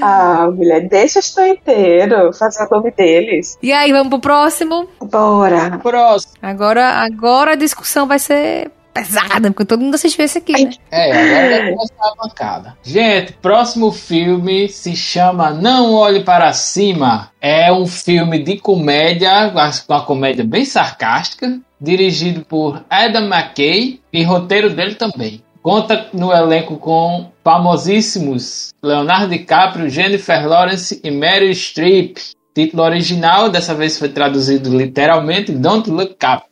Speaker 2: Ah, mulher, deixa os inteiro fazer o nome deles.
Speaker 3: E aí, vamos pro próximo?
Speaker 2: Bora.
Speaker 1: Próximo.
Speaker 3: Agora, agora a discussão vai ser pesada, porque todo mundo assistiu esse aqui, né?
Speaker 1: É, agora vai começar a bancada. Gente, próximo filme se chama Não Olhe Para Cima. É um filme de comédia, uma comédia bem sarcástica, dirigido por Adam McKay e roteiro dele também. Conta no elenco com famosíssimos Leonardo DiCaprio, Jennifer Lawrence e Meryl Streep. Título original, dessa vez foi traduzido literalmente Don't Look Up.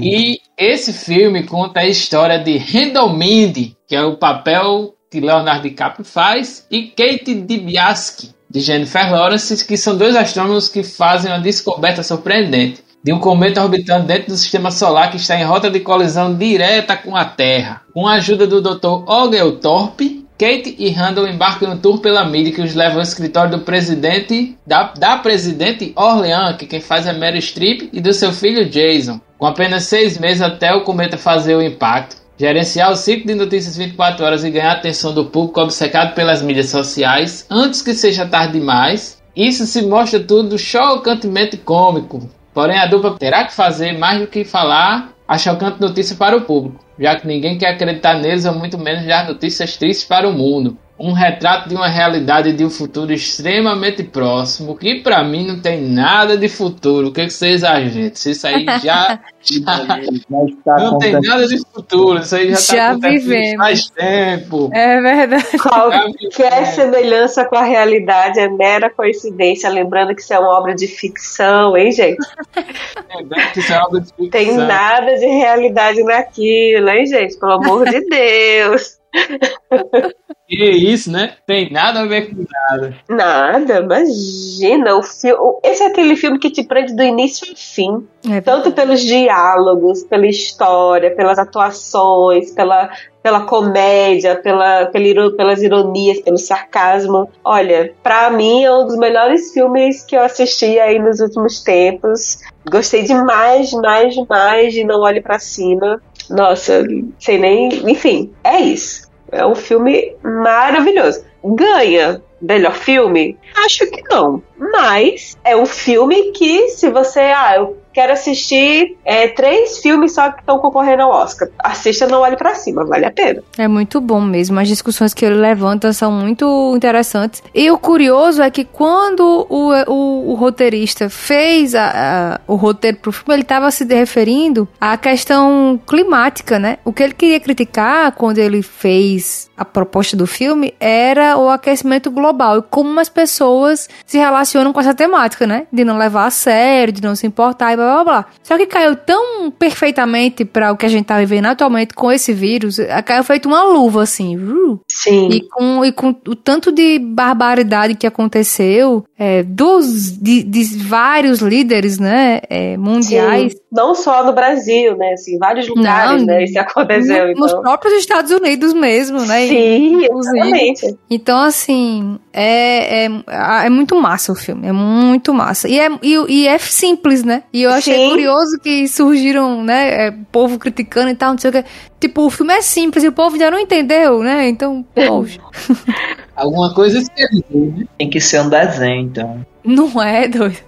Speaker 1: E esse filme conta a história de Randall Mindy, que é o papel que Leonardo DiCaprio faz, e Kate DiBiase, de Jennifer Lawrence, que são dois astrônomos que fazem uma descoberta surpreendente de um cometa orbitando dentro do sistema solar que está em rota de colisão direta com a Terra. Com a ajuda do Dr. Oglethorpe, Kate e Randall embarcam no tour pela mídia que os leva ao escritório do presidente, da, da presidente Orleans, que quem faz é Mary Streep, e do seu filho Jason. Com apenas seis meses até o cometa fazer o impacto. Gerenciar o ciclo de notícias 24 horas e ganhar a atenção do público obcecado pelas mídias sociais antes que seja tarde demais. Isso se mostra tudo chocantemente cômico. Porém, a dupla terá que fazer mais do que falar a chocante notícia para o público, já que ninguém quer acreditar neles ou muito menos dar notícias tristes para o mundo. Um retrato de uma realidade de um futuro extremamente próximo, que para mim não tem nada de futuro. O que, que vocês acham, gente? Se isso aí já, *laughs* já
Speaker 4: tá
Speaker 1: não tem nada de futuro, isso aí já, tá
Speaker 3: Já
Speaker 1: acontecendo
Speaker 3: vivemos.
Speaker 1: faz tempo.
Speaker 3: É verdade.
Speaker 2: Qualquer semelhança com a realidade é mera coincidência. Lembrando que isso é uma obra de ficção, hein, gente?
Speaker 1: Lembrando que isso é obra de ficção.
Speaker 2: Tem nada de realidade naquilo, hein, gente? Pelo amor de Deus.
Speaker 1: Que isso, né? Tem nada a ver com nada.
Speaker 2: Nada, imagina. O filme, esse é aquele filme que te prende do início ao fim.
Speaker 3: É
Speaker 2: Tanto pelos diálogos, pela história, pelas atuações, pela, pela comédia, pela, pela pelas ironias, pelo sarcasmo. Olha, pra mim é um dos melhores filmes que eu assisti aí nos últimos tempos. Gostei demais, demais, demais de Não Olhe Pra Cima. Nossa, sei nem. Enfim, é isso. É um filme maravilhoso. Ganha. melhor filme? Acho que não. Mas é um filme que, se você. Ah, eu quero assistir é, três filmes só que estão concorrendo ao Oscar. Assista Não Olhe para Cima, vale a pena.
Speaker 3: É muito bom mesmo. As discussões que ele levanta são muito interessantes. E o curioso é que quando o, o, o roteirista fez a, a, o roteiro pro filme, ele estava se referindo à questão climática, né? O que ele queria criticar quando ele fez a proposta do filme era o aquecimento global e como as pessoas se relacionam com essa temática, né? De não levar a sério, de não se importar blá blá blá. Só que caiu tão perfeitamente para o que a gente tá vivendo atualmente com esse vírus, caiu feito uma luva, assim. Uh.
Speaker 2: Sim.
Speaker 3: E com, e com o tanto de barbaridade que aconteceu, é, dos, de, de vários líderes, né, é, mundiais.
Speaker 2: Sim. Não só no Brasil, né, assim, vários lugares,
Speaker 3: Não,
Speaker 2: né, isso aconteceu.
Speaker 3: no- Nos
Speaker 2: então.
Speaker 3: próprios Estados Unidos mesmo, né?
Speaker 2: Sim, exatamente.
Speaker 3: Então, assim, é, é, é muito massa o filme. É muito massa. E é, e, e é simples, né? E eu achei
Speaker 2: Sim.
Speaker 3: curioso que surgiram, né? é, povo criticando e tal, não sei o que. Tipo, o filme é simples e o povo já não entendeu, né? Então, poxa.
Speaker 1: Alguma coisa dizer, *laughs* né?
Speaker 4: Tem que ser um desenho, então.
Speaker 3: não é, doido.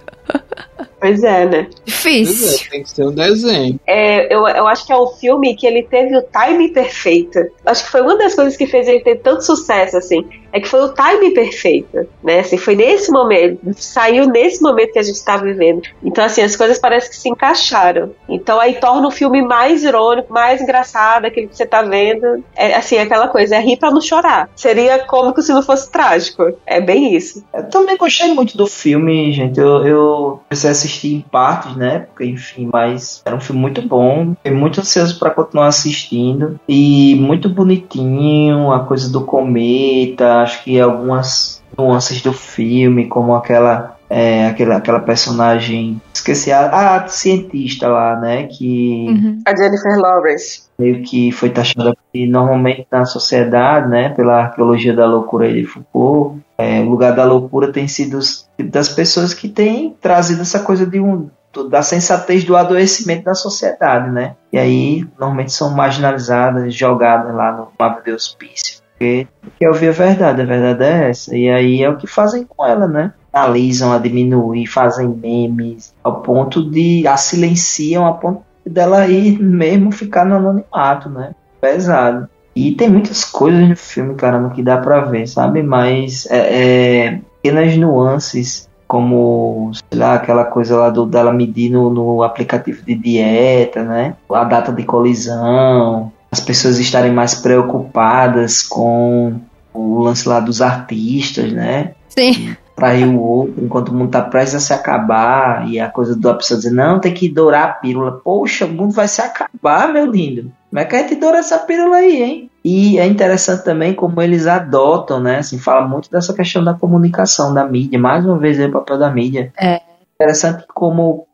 Speaker 2: Pois é, né?
Speaker 1: Pois
Speaker 3: Difícil.
Speaker 1: é, tem que ser um desenho.
Speaker 2: É, eu, eu acho que é um filme que ele teve o time perfeito. Acho que foi uma das coisas que fez ele ter tanto sucesso, assim. É que foi o time perfeito, né? Assim, foi nesse momento, saiu nesse momento que a gente está vivendo. Então, assim, as coisas parecem que se encaixaram. Então, aí torna o filme mais irônico, mais engraçado, aquele que você tá vendo. É, assim, aquela coisa, é rir pra não chorar. Seria cômico se não fosse trágico. É bem isso.
Speaker 4: Eu também gostei muito do filme, gente. Eu, eu comecei a assistir em partes, né? Porque, enfim, mas era um filme muito bom. Fiquei muito ansioso para continuar assistindo. E muito bonitinho, a coisa do cometa. Acho que algumas nuances do filme, como aquela. É, aquela, aquela personagem. Esqueci a, a cientista lá, né? Que
Speaker 3: Uhum.
Speaker 2: A Jennifer Lawrence.
Speaker 4: meio que foi taxada e normalmente na sociedade, né, pela arqueologia da loucura de Foucault, é, o lugar da loucura tem sido os- das pessoas que têm trazido essa coisa de um da sensatez do adoecimento da sociedade, né? E aí normalmente são marginalizadas, jogadas lá no mapa de hospício. Porque quer ouvir a verdade, a verdade é essa. E aí é o que fazem com ela, né? Analisam a diminuir, fazem memes, ao ponto de a silenciam, a ponto dela ir mesmo ficar no anonimato, né? Pesado. E tem muitas coisas no filme, caramba, que dá pra ver, sabe? Mas é, é, pequenas nuances, como, sei lá, aquela coisa lá do, dela medir no, no aplicativo de dieta, né? A data de colisão, as pessoas estarem mais preocupadas com o lance lá dos artistas, né?
Speaker 3: Sim.
Speaker 4: trair o outro enquanto o mundo tá prestes a se acabar e a coisa da pessoa dizer, não, tem que dourar a pílula. Poxa, o mundo vai se acabar, meu lindo. Como é que a gente doura essa pílula aí, hein? E é interessante também como eles adotam, né? Assim, fala muito dessa questão da comunicação, da mídia. Mais uma vez aí o papel da mídia.
Speaker 3: É.
Speaker 4: Interessante como,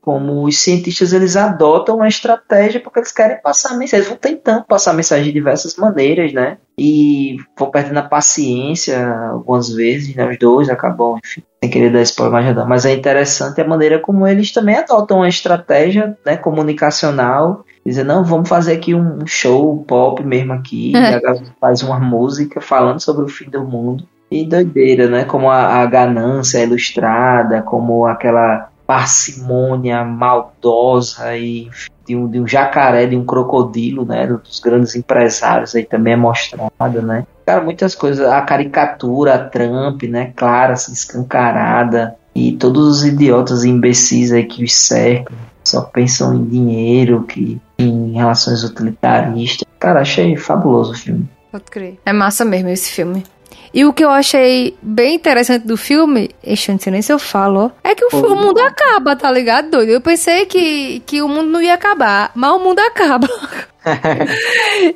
Speaker 4: como os cientistas eles adotam uma estratégia porque eles querem passar mensagem. Eles vão tentando passar mensagem de diversas maneiras, né? E vão perdendo a paciência algumas vezes, né? Os dois acabam, enfim, sem querer dar spoiler mais já dá. Mas é interessante a maneira como eles também adotam uma estratégia né, comunicacional. Dizer, não, vamos fazer aqui um show pop mesmo aqui. *laughs* e a galera faz uma música falando sobre o fim do mundo. E doideira, né? Como a, a ganância é ilustrada, como aquela parcimônia maldosa e de um, de um jacaré, de um crocodilo, né? Dos grandes empresários aí também é mostrada, né? Cara, muitas coisas. A caricatura, a Trump, né? Clara, assim, escancarada. E todos os idiotas e imbecis aí que os cercam. Só pensam em dinheiro, que em relações utilitaristas. Cara, achei fabuloso o filme.
Speaker 3: Pode crer. É massa mesmo esse filme. E o que eu achei bem interessante do filme, este eu não sei nem se eu falo, é que o, fi- o mundo acaba, tá ligado, doido? Eu pensei que, que o mundo não ia acabar, mas o mundo acaba. *laughs*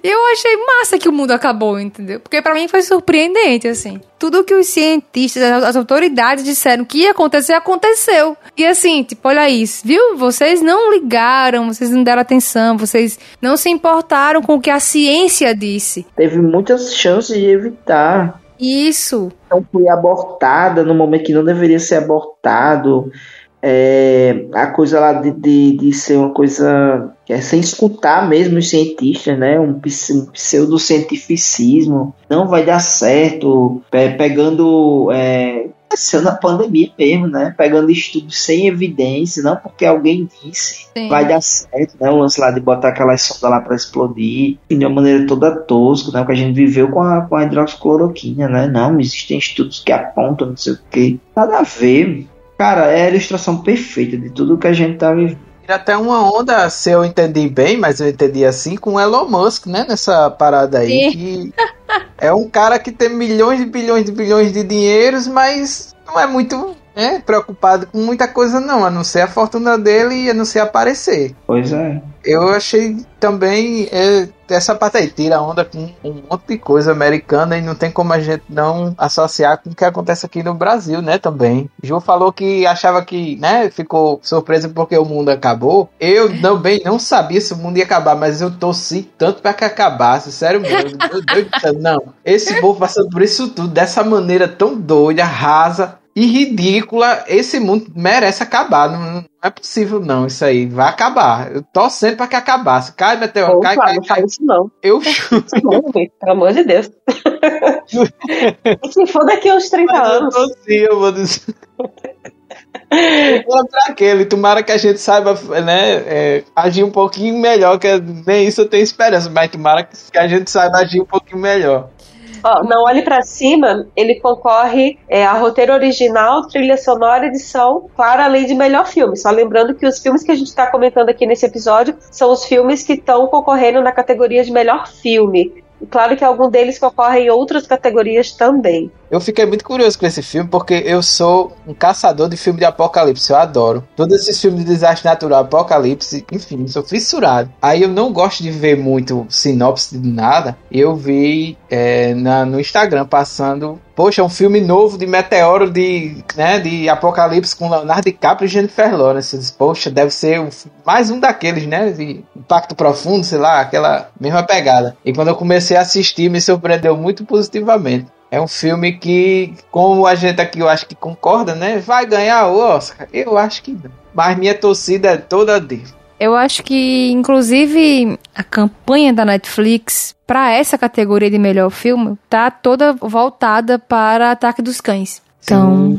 Speaker 3: eu achei massa que o mundo acabou, entendeu? Porque pra mim foi surpreendente, assim. Tudo que os cientistas, as, as autoridades disseram que ia acontecer, aconteceu. E assim, tipo, olha isso, viu? Vocês não ligaram, vocês não deram atenção, vocês não se importaram com o que a ciência disse.
Speaker 4: Teve muitas chances de evitar.
Speaker 3: Isso.
Speaker 4: Então foi abortada no momento que não deveria ser abortado. é, a coisa lá de, de, de, ser uma coisa que é sem escutar mesmo os cientistas, né? Um, um pseudocientificismo. Não vai dar certo. É, pegando. É, aconteceu na pandemia mesmo, né? Pegando estudos sem evidência, não porque alguém disse Sim. vai dar certo, né? O lance lá de botar aquela sonda lá para explodir de uma maneira toda tosca, né? O que a gente viveu com a, com a hidroxicloroquina, né? Não, existem estudos que apontam, não sei o que. Nada a ver. Cara, é a ilustração perfeita de tudo que a gente tá vivendo.
Speaker 1: Até uma onda, se eu entendi bem, mas eu entendi assim, com o Elon Musk, né? Nessa parada aí. Que *laughs* é um cara que tem milhões e bilhões de bilhões de dinheiros, mas não é muito é, preocupado com muita coisa, não, a não ser a fortuna dele e a não ser aparecer.
Speaker 4: Pois é.
Speaker 1: Eu achei também é, essa parte aí, tira onda com um monte de coisa americana e não tem como a gente não associar com o que acontece aqui no Brasil, né, também. Ju falou que achava que, né, ficou surpresa porque o mundo acabou. Eu também não sabia se o mundo ia acabar, mas eu torci tanto para que acabasse, sério mesmo. Meu Deus do céu, não. Esse *laughs* povo passando por isso tudo, dessa maneira tão doida, rasa, e ridícula. Esse mundo merece acabar. Não, não, é possível, não. Isso aí vai acabar. Eu tô sempre pra que acabasse. Cai, meteoro, cai, cai,
Speaker 2: não isso não.
Speaker 1: Eu *laughs* juro.
Speaker 2: Pelo amor de Deus. *laughs* Se for daqui uns 30 Mas anos.
Speaker 1: Eu tô sim, eu vou dizer. pra aquele, tomara que a gente saiba né, é, agir um pouquinho melhor, que nem isso eu tenho esperança, mas tomara que a gente saiba agir um pouquinho melhor.
Speaker 2: Ó, não olhe para cima, ele concorre é, a roteiro original, trilha sonora, edição, claro, além de melhor filme. Só lembrando que os filmes que a gente está comentando aqui nesse episódio são os filmes que estão concorrendo na categoria de melhor filme. Claro que algum deles concorre em outras categorias também.
Speaker 1: Eu fiquei muito curioso com esse filme porque eu sou um caçador de filme de apocalipse. Eu adoro. Todos esses filmes de desastre natural, apocalipse, enfim, sou fissurado. Aí eu não gosto de ver muito sinopse de nada. Eu vi é, na, no Instagram passando. Poxa, um filme novo de meteoro de, né, de apocalipse com Leonardo DiCaprio e Jennifer Lawrence. Poxa, deve ser mais um daqueles, né? De impacto profundo, sei lá, aquela mesma pegada. E quando eu comecei a assistir, me surpreendeu muito positivamente. É um filme que, como a gente aqui eu acho que concorda, né? Vai ganhar o Oscar? Eu acho que não. Mas minha torcida é toda dele.
Speaker 3: Eu acho que, inclusive, a campanha da Netflix para essa categoria de melhor filme tá toda voltada para Ataque dos Cães. Então.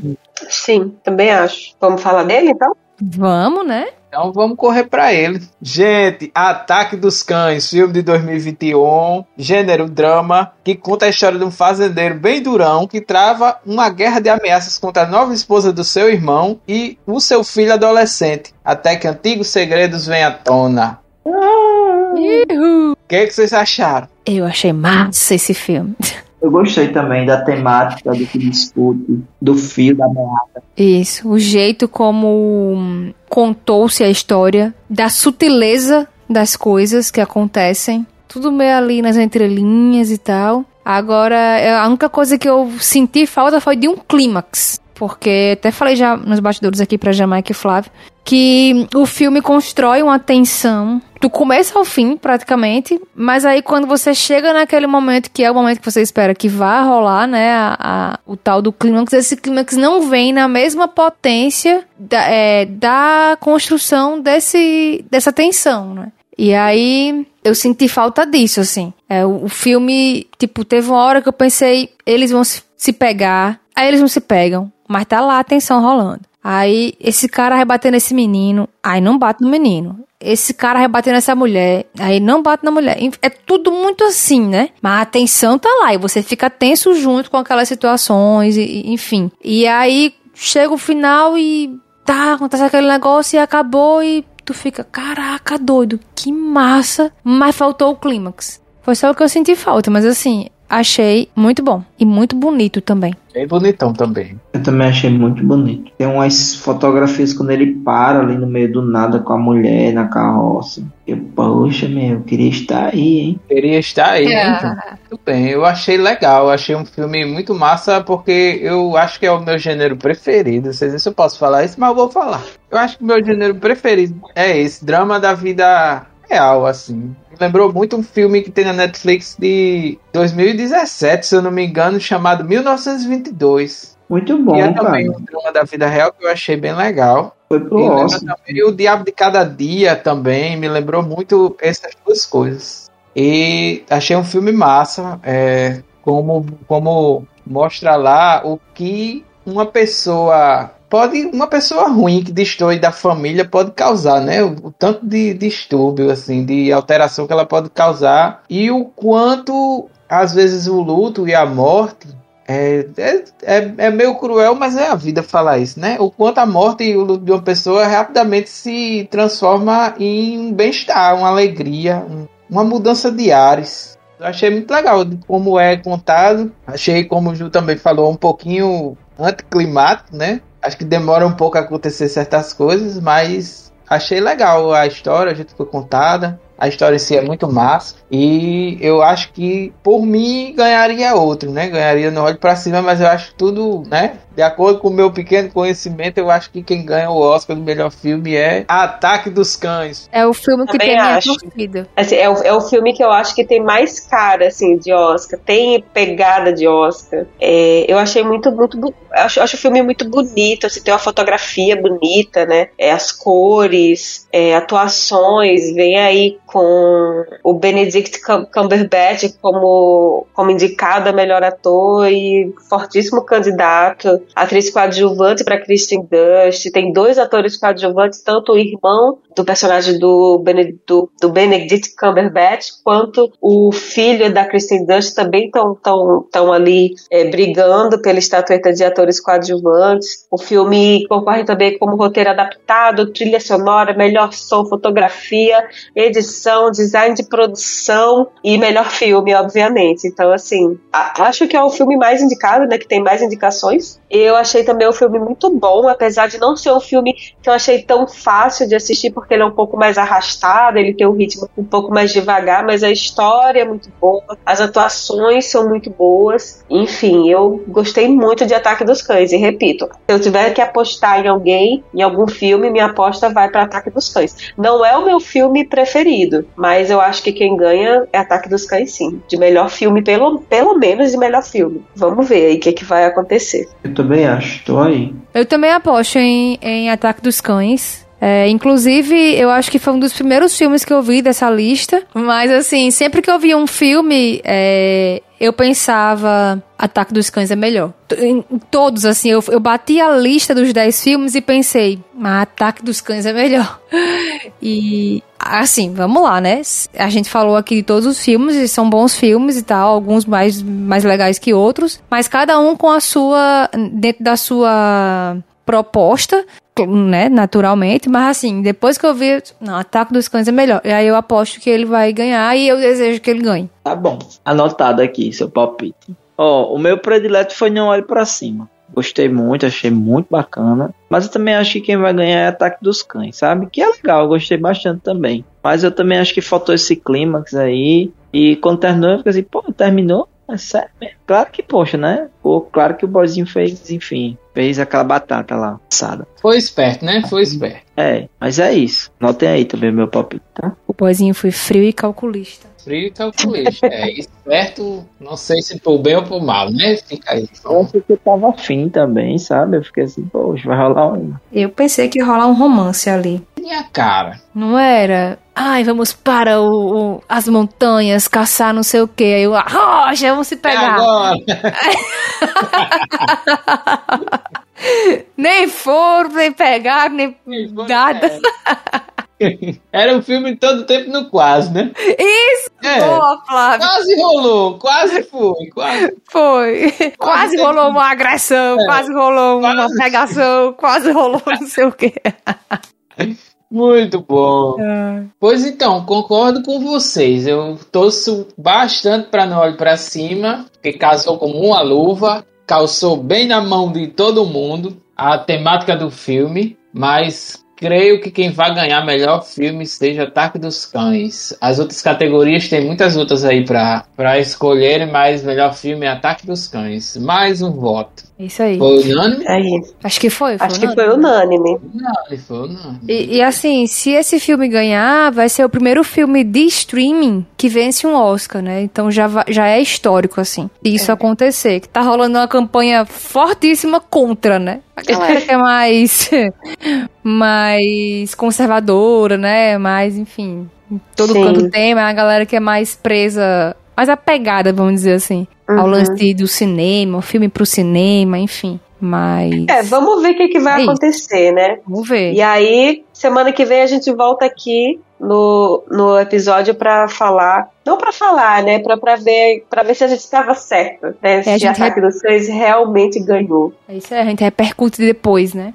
Speaker 2: Sim, também acho. Vamos falar dele então?
Speaker 3: Vamos, né?
Speaker 1: Então vamos correr para ele. Gente, Ataque dos Cães, filme de 2021, gênero drama, que conta a história de um fazendeiro bem durão que trava uma guerra de ameaças contra a nova esposa do seu irmão e o seu filho adolescente, até que antigos segredos venham à tona. O que, é que vocês acharam?
Speaker 3: Eu achei massa esse filme. *laughs*
Speaker 4: Eu gostei também da temática do que discute, do fio da meada.
Speaker 3: Isso, o jeito como contou-se a história, da sutileza das coisas que acontecem, tudo meio ali nas entrelinhas e tal. Agora, a única coisa que eu senti falta foi de um clímax. Porque até falei já nos bastidores aqui pra Jamaica e Flávio que o filme constrói uma tensão do começo ao fim, praticamente, mas aí quando você chega naquele momento que é o momento que você espera que vá rolar, né, a, a, o tal do clímax, esse clímax não vem na mesma potência da, é, da construção desse, dessa tensão, né. E aí eu senti falta disso, assim. É, o, o filme, tipo, teve uma hora que eu pensei, eles vão se, se pegar, aí eles não se pegam, mas tá lá a tensão rolando. Aí esse cara rebatendo esse menino, aí não bate no menino. Esse cara rebatendo essa mulher, aí não bate na mulher. É tudo muito assim, né? Mas a tensão tá lá e você fica tenso junto com aquelas situações, e, enfim. E aí chega o final e tá, acontece aquele negócio e acabou e tu fica, caraca, doido, que massa. Mas faltou o clímax. Foi só o que eu senti falta, mas assim, achei muito bom e muito bonito também.
Speaker 1: Bem bonitão também.
Speaker 4: Eu também achei muito bonito. Tem umas fotografias quando ele para ali no meio do nada com a mulher na carroça. Eu, poxa, meu, queria estar aí, hein?
Speaker 1: Queria estar aí, é. hein? Muito bem, eu achei legal. Eu achei um filme muito massa porque eu acho que é o meu gênero preferido. Não sei se eu posso falar isso, mas eu vou falar. Eu acho que o meu gênero preferido é esse, drama da vida real, assim. Lembrou muito um filme que tem na Netflix de 2017, se eu não me engano, chamado 1922.
Speaker 4: Muito bom,
Speaker 1: e é
Speaker 4: cara.
Speaker 1: também um drama da vida real que eu achei bem legal.
Speaker 4: Foi pro
Speaker 1: E também o Diabo de Cada Dia também me lembrou muito essas duas coisas. E achei um filme massa, é, como, como mostra lá o que uma pessoa pode, uma pessoa ruim que destrói da família pode causar, né? O, o tanto de distúrbio, assim, de alteração que ela pode causar e o quanto às vezes o luto e a morte é, é, é, é meio cruel, mas é a vida falar isso, né? O quanto a morte e o luto de uma pessoa rapidamente se transforma em um bem-estar, uma alegria, um- uma mudança de ares. Eu achei muito legal como é contado. Achei, como o Ju também falou, um pouquinho anticlimático, né? Acho que demora um pouco a acontecer certas coisas, mas achei legal a história, a gente foi contada. A história em si é muito massa. E eu acho que, por mim, ganharia outro, né? Ganharia no Olho pra Cima, mas eu acho que tudo, né? De acordo com o meu pequeno conhecimento, eu acho que quem ganha o Oscar do melhor filme é Ataque dos Cães.
Speaker 3: É o filme que
Speaker 2: Também
Speaker 3: tem
Speaker 2: acho.
Speaker 3: torcida.
Speaker 2: Assim, é, o, é o filme que eu acho que tem mais cara, assim, de Oscar. Tem pegada de Oscar. É, eu achei muito, muito... Acho, acho o filme muito bonito, assim, tem uma fotografia bonita, né? É, as cores, é, atuações. Vem aí com o Benedict Cum- Cumberbatch como, como indicado a melhor ator e fortíssimo candidato. Atriz coadjuvante para Kristen Dust. Tem dois atores coadjuvantes, tanto o irmão do personagem do, Bene- do, do Benedict Cumberbatch quanto o filho da Kristen Dust também estão tão, tão ali é, brigando pela estatueta de atores coadjuvantes. O filme concorre também como roteiro adaptado, trilha sonora, melhor som, fotografia, edição, design de produção e melhor filme, obviamente. Então, assim, acho que é o filme mais indicado, né? Que tem mais indicações. Eu achei também o filme muito bom, apesar de não ser um filme que eu achei tão fácil de assistir, porque ele é um pouco mais arrastado, ele tem um ritmo um pouco mais devagar, mas a história é muito boa, as atuações são muito boas. Enfim, eu gostei muito de Ataque dos Cães, e repito, se eu tiver que apostar em alguém, em algum filme, minha aposta vai para Ataque dos Cães. Não é o meu filme preferido, mas eu acho que quem ganha é Ataque dos Cães, sim. De melhor filme, pelo, pelo menos de melhor filme. Vamos ver aí o que, que vai acontecer.
Speaker 4: Eu também acho, tô aí.
Speaker 3: Eu também aposto em, em Ataque dos Cães. É, inclusive, eu acho que foi um dos primeiros filmes que eu vi dessa lista. Mas, assim, sempre que eu via um filme, é, eu pensava Ataque dos Cães é melhor. Em todos, assim, eu, eu bati a lista dos 10 filmes e pensei, mas Ataque dos Cães é melhor. *laughs* E, assim, vamos lá, né? A gente falou aqui de todos os filmes, e são bons filmes e tal, alguns mais, mais legais que outros, mas cada um com a sua, dentro da sua proposta, né, naturalmente, mas assim, depois que eu vi, não, Ataque dos Cães é melhor, e aí eu aposto que ele vai ganhar e eu desejo que ele ganhe.
Speaker 4: Tá bom. Anotado aqui, seu palpite. Ó, o meu predileto foi Não Olhe Pra Cima. Gostei muito, achei muito bacana. Mas eu também acho que quem vai ganhar é Ataque dos Cães, sabe? Que é legal, gostei bastante também. Mas eu também acho que faltou esse clímax aí. E quando terminou, eu fiquei assim, pô, terminou? É sério mesmo? Claro que, poxa, né? Pô, claro que o boyzinho fez, enfim, fez aquela batata lá, assada.
Speaker 1: Foi esperto, né? Foi esperto.
Speaker 4: É, mas é isso. Notem aí também o meu palpite, tá?
Speaker 3: O boizinho foi frio e calculista.
Speaker 1: Frio e calculista. É esperto, não sei se por bem ou por mal, né? Fica aí.
Speaker 4: Eu achei que eu tava afim também, sabe? Eu fiquei assim, poxa, vai rolar um.
Speaker 3: Eu pensei que ia rolar um romance ali.
Speaker 1: Minha cara.
Speaker 3: Não era? Ai, vamos para o, o- as montanhas caçar não sei o que. Aí eu, a rocha, vamos se
Speaker 1: É
Speaker 3: pegar.
Speaker 1: agora. *laughs*
Speaker 3: Nem foram, nem pegaram, nem nada. *laughs*
Speaker 1: Era um filme todo tempo no quase, né?
Speaker 3: Isso!
Speaker 1: É.
Speaker 3: Boa, Flávio.
Speaker 1: Quase rolou, quase foi, quase.
Speaker 3: Foi. Quase
Speaker 1: teve-
Speaker 3: rolou uma agressão, quase rolou uma
Speaker 1: Quase.
Speaker 3: pegação, quase rolou não sei o quê. *laughs*
Speaker 1: Muito bom. Pois então, concordo com vocês. Eu torço bastante para não olhar para cima, que casou como uma luva, calçou bem na mão de todo mundo a temática do filme, mas creio que quem vai ganhar melhor filme seja Ataque dos Cães. As outras categorias tem muitas outras aí pra escolherem, mas melhor filme é Ataque dos Cães. Mais um voto.
Speaker 3: Isso aí.
Speaker 1: Foi unânime?
Speaker 2: Aí,
Speaker 3: Acho que foi. foi
Speaker 2: acho que
Speaker 3: unânime.
Speaker 2: foi unânime.
Speaker 1: Unânime, foi unânime.
Speaker 3: E, e assim, se esse filme ganhar, vai ser o primeiro filme de streaming que vence um Oscar, né? Então já, já é histórico, assim, isso acontecer. Que tá rolando uma campanha fortíssima contra, né? A galera que é mais, *laughs* mais conservadora, né? Mais, enfim, todo
Speaker 2: Sim.
Speaker 3: canto tem, mas a galera que é mais presa, mais apegada, vamos dizer assim, ao
Speaker 2: Uhum.
Speaker 3: lance do cinema, o filme pro cinema, enfim. Mas.
Speaker 2: É, vamos ver o que, que vai
Speaker 3: É
Speaker 2: acontecer, né?
Speaker 3: Vamos ver.
Speaker 2: E aí, semana que vem a gente volta aqui no, no episódio pra falar. Não pra falar, né? Pra, pra, ver, pra ver se a gente estava certo. Né? se
Speaker 3: É, a gente
Speaker 2: Ataque dos realmente ganhou.
Speaker 3: É isso aí, a gente repercute depois, né?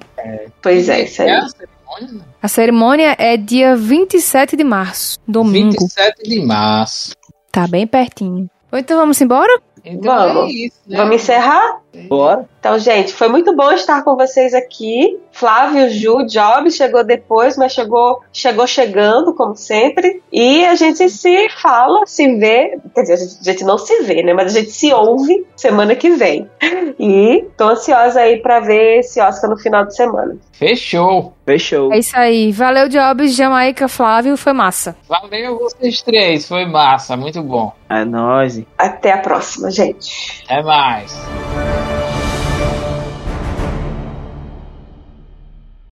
Speaker 2: Pois é, isso aí.
Speaker 1: É a cerimônia?
Speaker 3: A cerimônia é dia 27 de março, domingo.
Speaker 1: 27 de março.
Speaker 3: Tá bem pertinho. Ou Então vamos embora?
Speaker 1: Então
Speaker 2: Vamos.
Speaker 1: é isso, né?
Speaker 2: Vamos encerrar?
Speaker 4: Bora.
Speaker 2: Então, gente, foi muito bom estar com vocês aqui. Flávio, Ju, Job chegou depois, mas chegou, chegou chegando, como sempre. E a gente se fala, se vê. Quer dizer, a gente, a gente não se vê, né? Mas a gente se ouve semana que vem. E tô ansiosa aí pra ver esse Oscar no final de semana.
Speaker 1: Fechou.
Speaker 4: Fechou.
Speaker 3: É isso aí. Valeu, Jobs, Jamaica, Flávio, foi massa.
Speaker 1: Valeu vocês três. Foi massa. Muito bom.
Speaker 4: É nóis.
Speaker 2: Até a próxima, gente.
Speaker 1: Até mais.